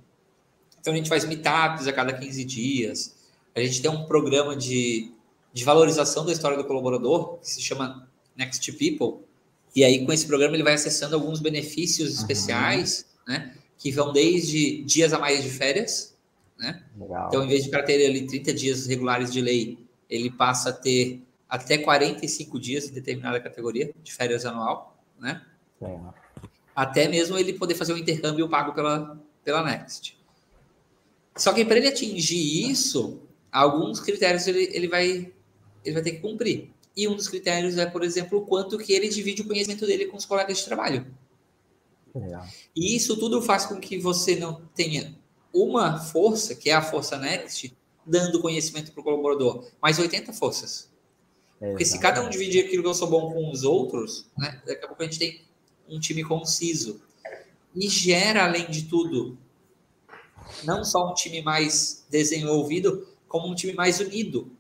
Então a gente faz meetups a cada 15 dias, a gente tem um programa de, de valorização da história do colaborador, que se chama Next People, e aí com esse programa ele vai acessando alguns benefícios uhum. especiais, né? Que vão desde dias a mais de férias, né? Legal. Então, em vez de cara ter ali 30 dias regulares de lei, ele passa a ter até 45 dias em determinada categoria de férias anual, né? É. Até mesmo ele poder fazer um intercâmbio pago pela, pela Next. Só que para ele atingir isso, alguns critérios ele, ele, vai, ele vai ter que cumprir. E um dos critérios é, por exemplo, o quanto que ele divide o conhecimento dele com os colegas de trabalho. Legal. E isso tudo faz com que você não tenha uma força, que é a força Next, dando conhecimento para o colaborador, mais 80 forças. Porque se cada um dividir aquilo que eu sou bom com os outros, né, daqui a pouco a gente tem um time conciso. E gera, além de tudo, não só um time mais desenvolvido, como um time mais unido.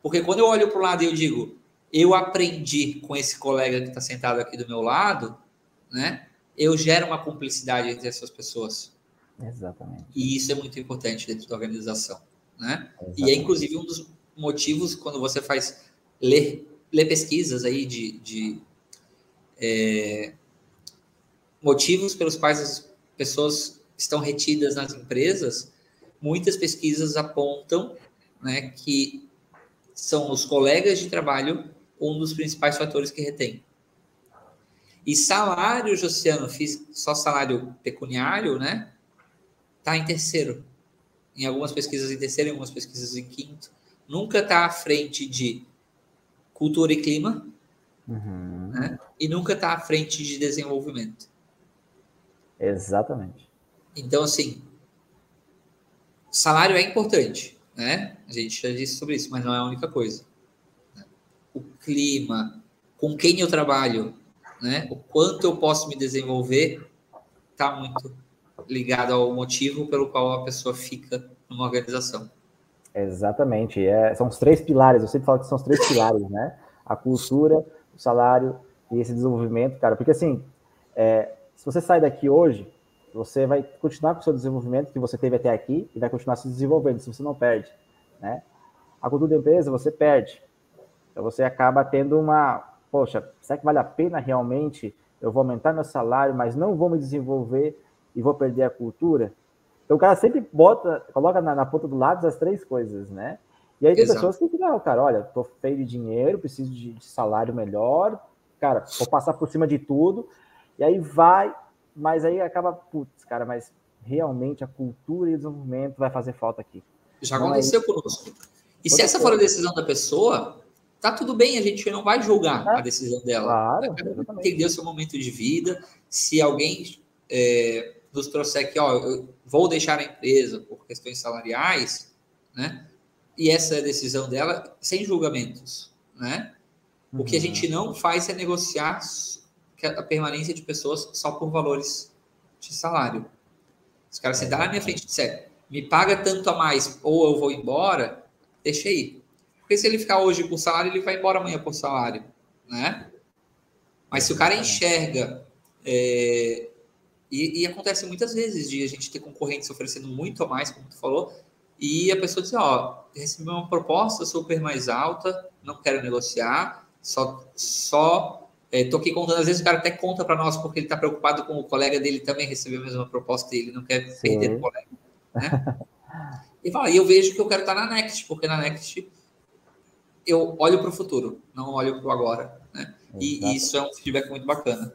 Porque quando eu olho para o lado e eu digo, eu aprendi com esse colega que está sentado aqui do meu lado, né? Eu gero uma cumplicidade entre essas pessoas. Exatamente. E isso é muito importante dentro da organização, né? Exatamente. E é inclusive um dos motivos quando você faz ler, ler pesquisas aí de, de é, motivos pelos quais as pessoas estão retidas nas empresas, muitas pesquisas apontam né, que são os colegas de trabalho um dos principais fatores que retém. E salário, Josiano, fiz só salário pecuniário, né? Tá em terceiro. Em algumas pesquisas em terceiro, em algumas pesquisas em quinto. Nunca está à frente de cultura e clima, uhum. né? E nunca está à frente de desenvolvimento. Exatamente. Então, assim, salário é importante né? A gente já disse sobre isso, mas não é a única coisa. O clima, com quem eu trabalho, né? O quanto eu posso me desenvolver, está muito ligado ao motivo pelo qual a pessoa fica numa organização. Exatamente. É, são os três pilares, eu sempre falo que são os três pilares, né? A cultura, o salário e esse desenvolvimento, cara. Porque assim, é, se você sai daqui hoje, você vai continuar com o seu desenvolvimento que você teve até aqui e vai continuar se desenvolvendo, se você não perde, né? A cultura da empresa, você perde. Então você acaba tendo uma, poxa, será que vale a pena realmente eu vou aumentar meu salário, mas não vou me desenvolver e vou perder a cultura? Então o cara sempre bota, coloca na, na ponta do lado as três coisas, né? E aí tem Exato. pessoas que não, cara, olha, tô feio de dinheiro, preciso de, de, salário melhor, cara, vou passar por cima de tudo, e aí vai, mas aí acaba, putz, cara, mas realmente a cultura e o desenvolvimento vai fazer falta aqui. Já não é aconteceu é conosco. E se essa for a decisão da pessoa, tá tudo bem, a gente não vai julgar é. a decisão dela. Claro, entender o seu momento de vida. Se alguém é, nos trouxer aqui, ó, eu vou deixar a empresa por questões salariais, né? E essa é a decisão dela, sem julgamentos, né? Uhum. O que a uhum. gente não faz é negociar a permanência de pessoas só por valores de salário. Os caras se dá na minha frente e disser, me paga tanto a mais ou eu vou embora, deixa aí. Porque se ele ficar hoje por salário, ele vai embora amanhã por salário, né? Mas se o cara enxerga é, e, e, acontece muitas vezes de a gente ter concorrentes oferecendo muito a mais, como tu falou, e a pessoa diz, ó, recebi uma proposta super mais alta, não quero negociar, só, só é, tô aqui contando, às vezes o cara até conta para nós porque ele está preocupado com o colega dele também receber a mesma proposta e ele não quer Sim. perder o colega, né? e fala, e eu vejo que eu quero estar na Next, porque na Next eu olho para o futuro, não olho para o agora, né? E, e isso é um feedback muito bacana.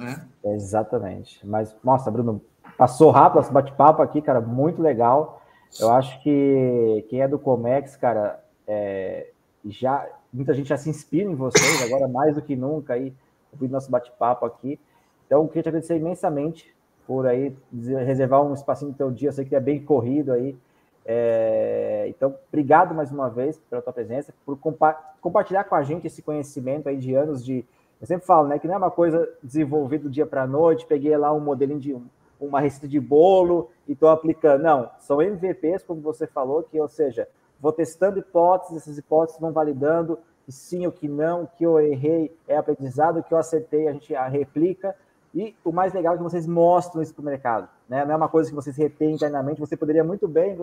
Né? Exatamente. Mas, nossa, Bruno, passou rápido esse bate-papo aqui, cara, muito legal. Eu acho que quem é do Comex, cara, é, já muita gente já se inspira em vocês, agora mais do que nunca, aí, ouvindo nosso bate-papo aqui. Então, queria te agradecer imensamente por aí reservar um espacinho no teu dia, eu sei que é bem corrido aí. É, então, obrigado mais uma vez pela tua presença, por compa compartilhar com a gente esse conhecimento aí de anos de, eu sempre falo, né, que não é uma coisa desenvolvida do dia para a noite, peguei lá um modelinho de uma receita de bolo e estou aplicando. Não, são MVPs, como você falou, que, ou seja, vou testando hipóteses, essas hipóteses vão validando que sim ou que não, que eu errei é aprendizado, que eu acertei a gente replica. E o mais legal é que vocês mostram isso para o mercado. Né? Não é uma coisa que vocês retêm internamente. Você poderia muito bem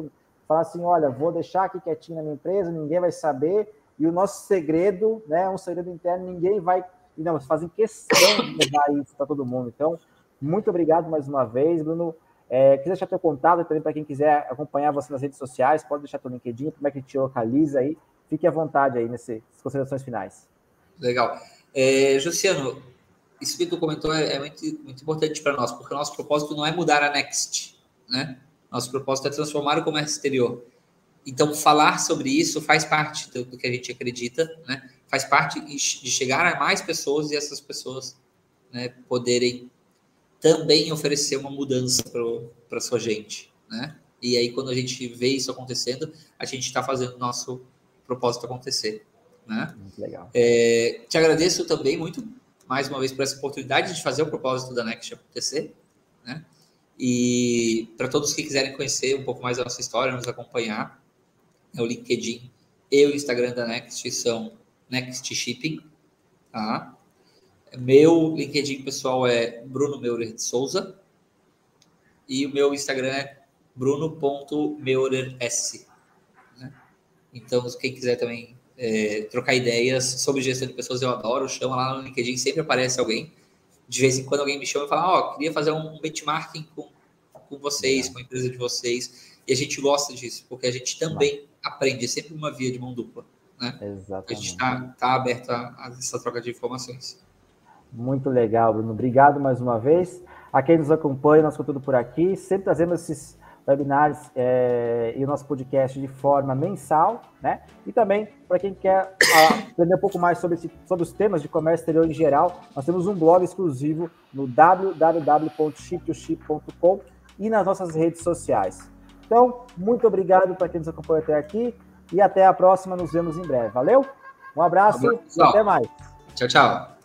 falar assim: olha, vou deixar aqui quietinho na minha empresa, ninguém vai saber. E o nosso segredo, né, um segredo interno, ninguém vai e não, vocês fazem questão de levar isso para todo mundo. Então, muito obrigado mais uma vez, Bruno. É, quiser deixar teu contato também para quem quiser acompanhar você nas redes sociais, pode deixar teu LinkedIn, como é que te localiza aí. Fique à vontade aí nessas considerações finais. Legal. É, Luciano, isso que tu comentou é, é muito, muito importante para nós, porque o nosso propósito não é mudar a Next, né? Nosso propósito é transformar o comércio exterior. Então, falar sobre isso faz parte do, do que a gente acredita, né? Faz parte de chegar a mais pessoas e essas pessoas né, poderem também oferecer uma mudança para a sua gente, né? E aí, quando a gente vê isso acontecendo, a gente está fazendo o nosso propósito acontecer, né? Muito legal. É, te agradeço também muito, mais uma vez, por essa oportunidade de fazer o propósito da Next acontecer, né? E para todos que quiserem conhecer um pouco mais da nossa história, nos acompanhar, é o LinkedIn e o Instagram da Next são Next Shipping, tá? Meu LinkedIn pessoal é Bruno Meurer de Souza e o meu Instagram é bruno.meurers. Né? Então, quem quiser também é, trocar ideias sobre gestão de pessoas, eu adoro. Chama lá no LinkedIn, sempre aparece alguém. De vez em quando alguém me chama e fala: Ó, oh, queria fazer um benchmarking com, com vocês, com a empresa de vocês. E a gente gosta disso, porque a gente também aprende, é sempre uma via de mão dupla. Né? Exatamente. A gente está tá aberto a, a, essa troca de informações. Muito legal, Bruno. Obrigado mais uma vez. A quem nos acompanha, nosso conteúdo por aqui. Sempre trazemos esses webinars é, e o nosso podcast de forma mensal, né? E também, para quem quer aprender um pouco mais sobre, esse, sobre os temas de comércio exterior em geral, nós temos um blog exclusivo no www.chiptochip.com e nas nossas redes sociais. Então, muito obrigado para quem nos acompanhou até aqui e até a próxima. Nos vemos em breve. Valeu? Um abraço e até mais. Tchau, tchau.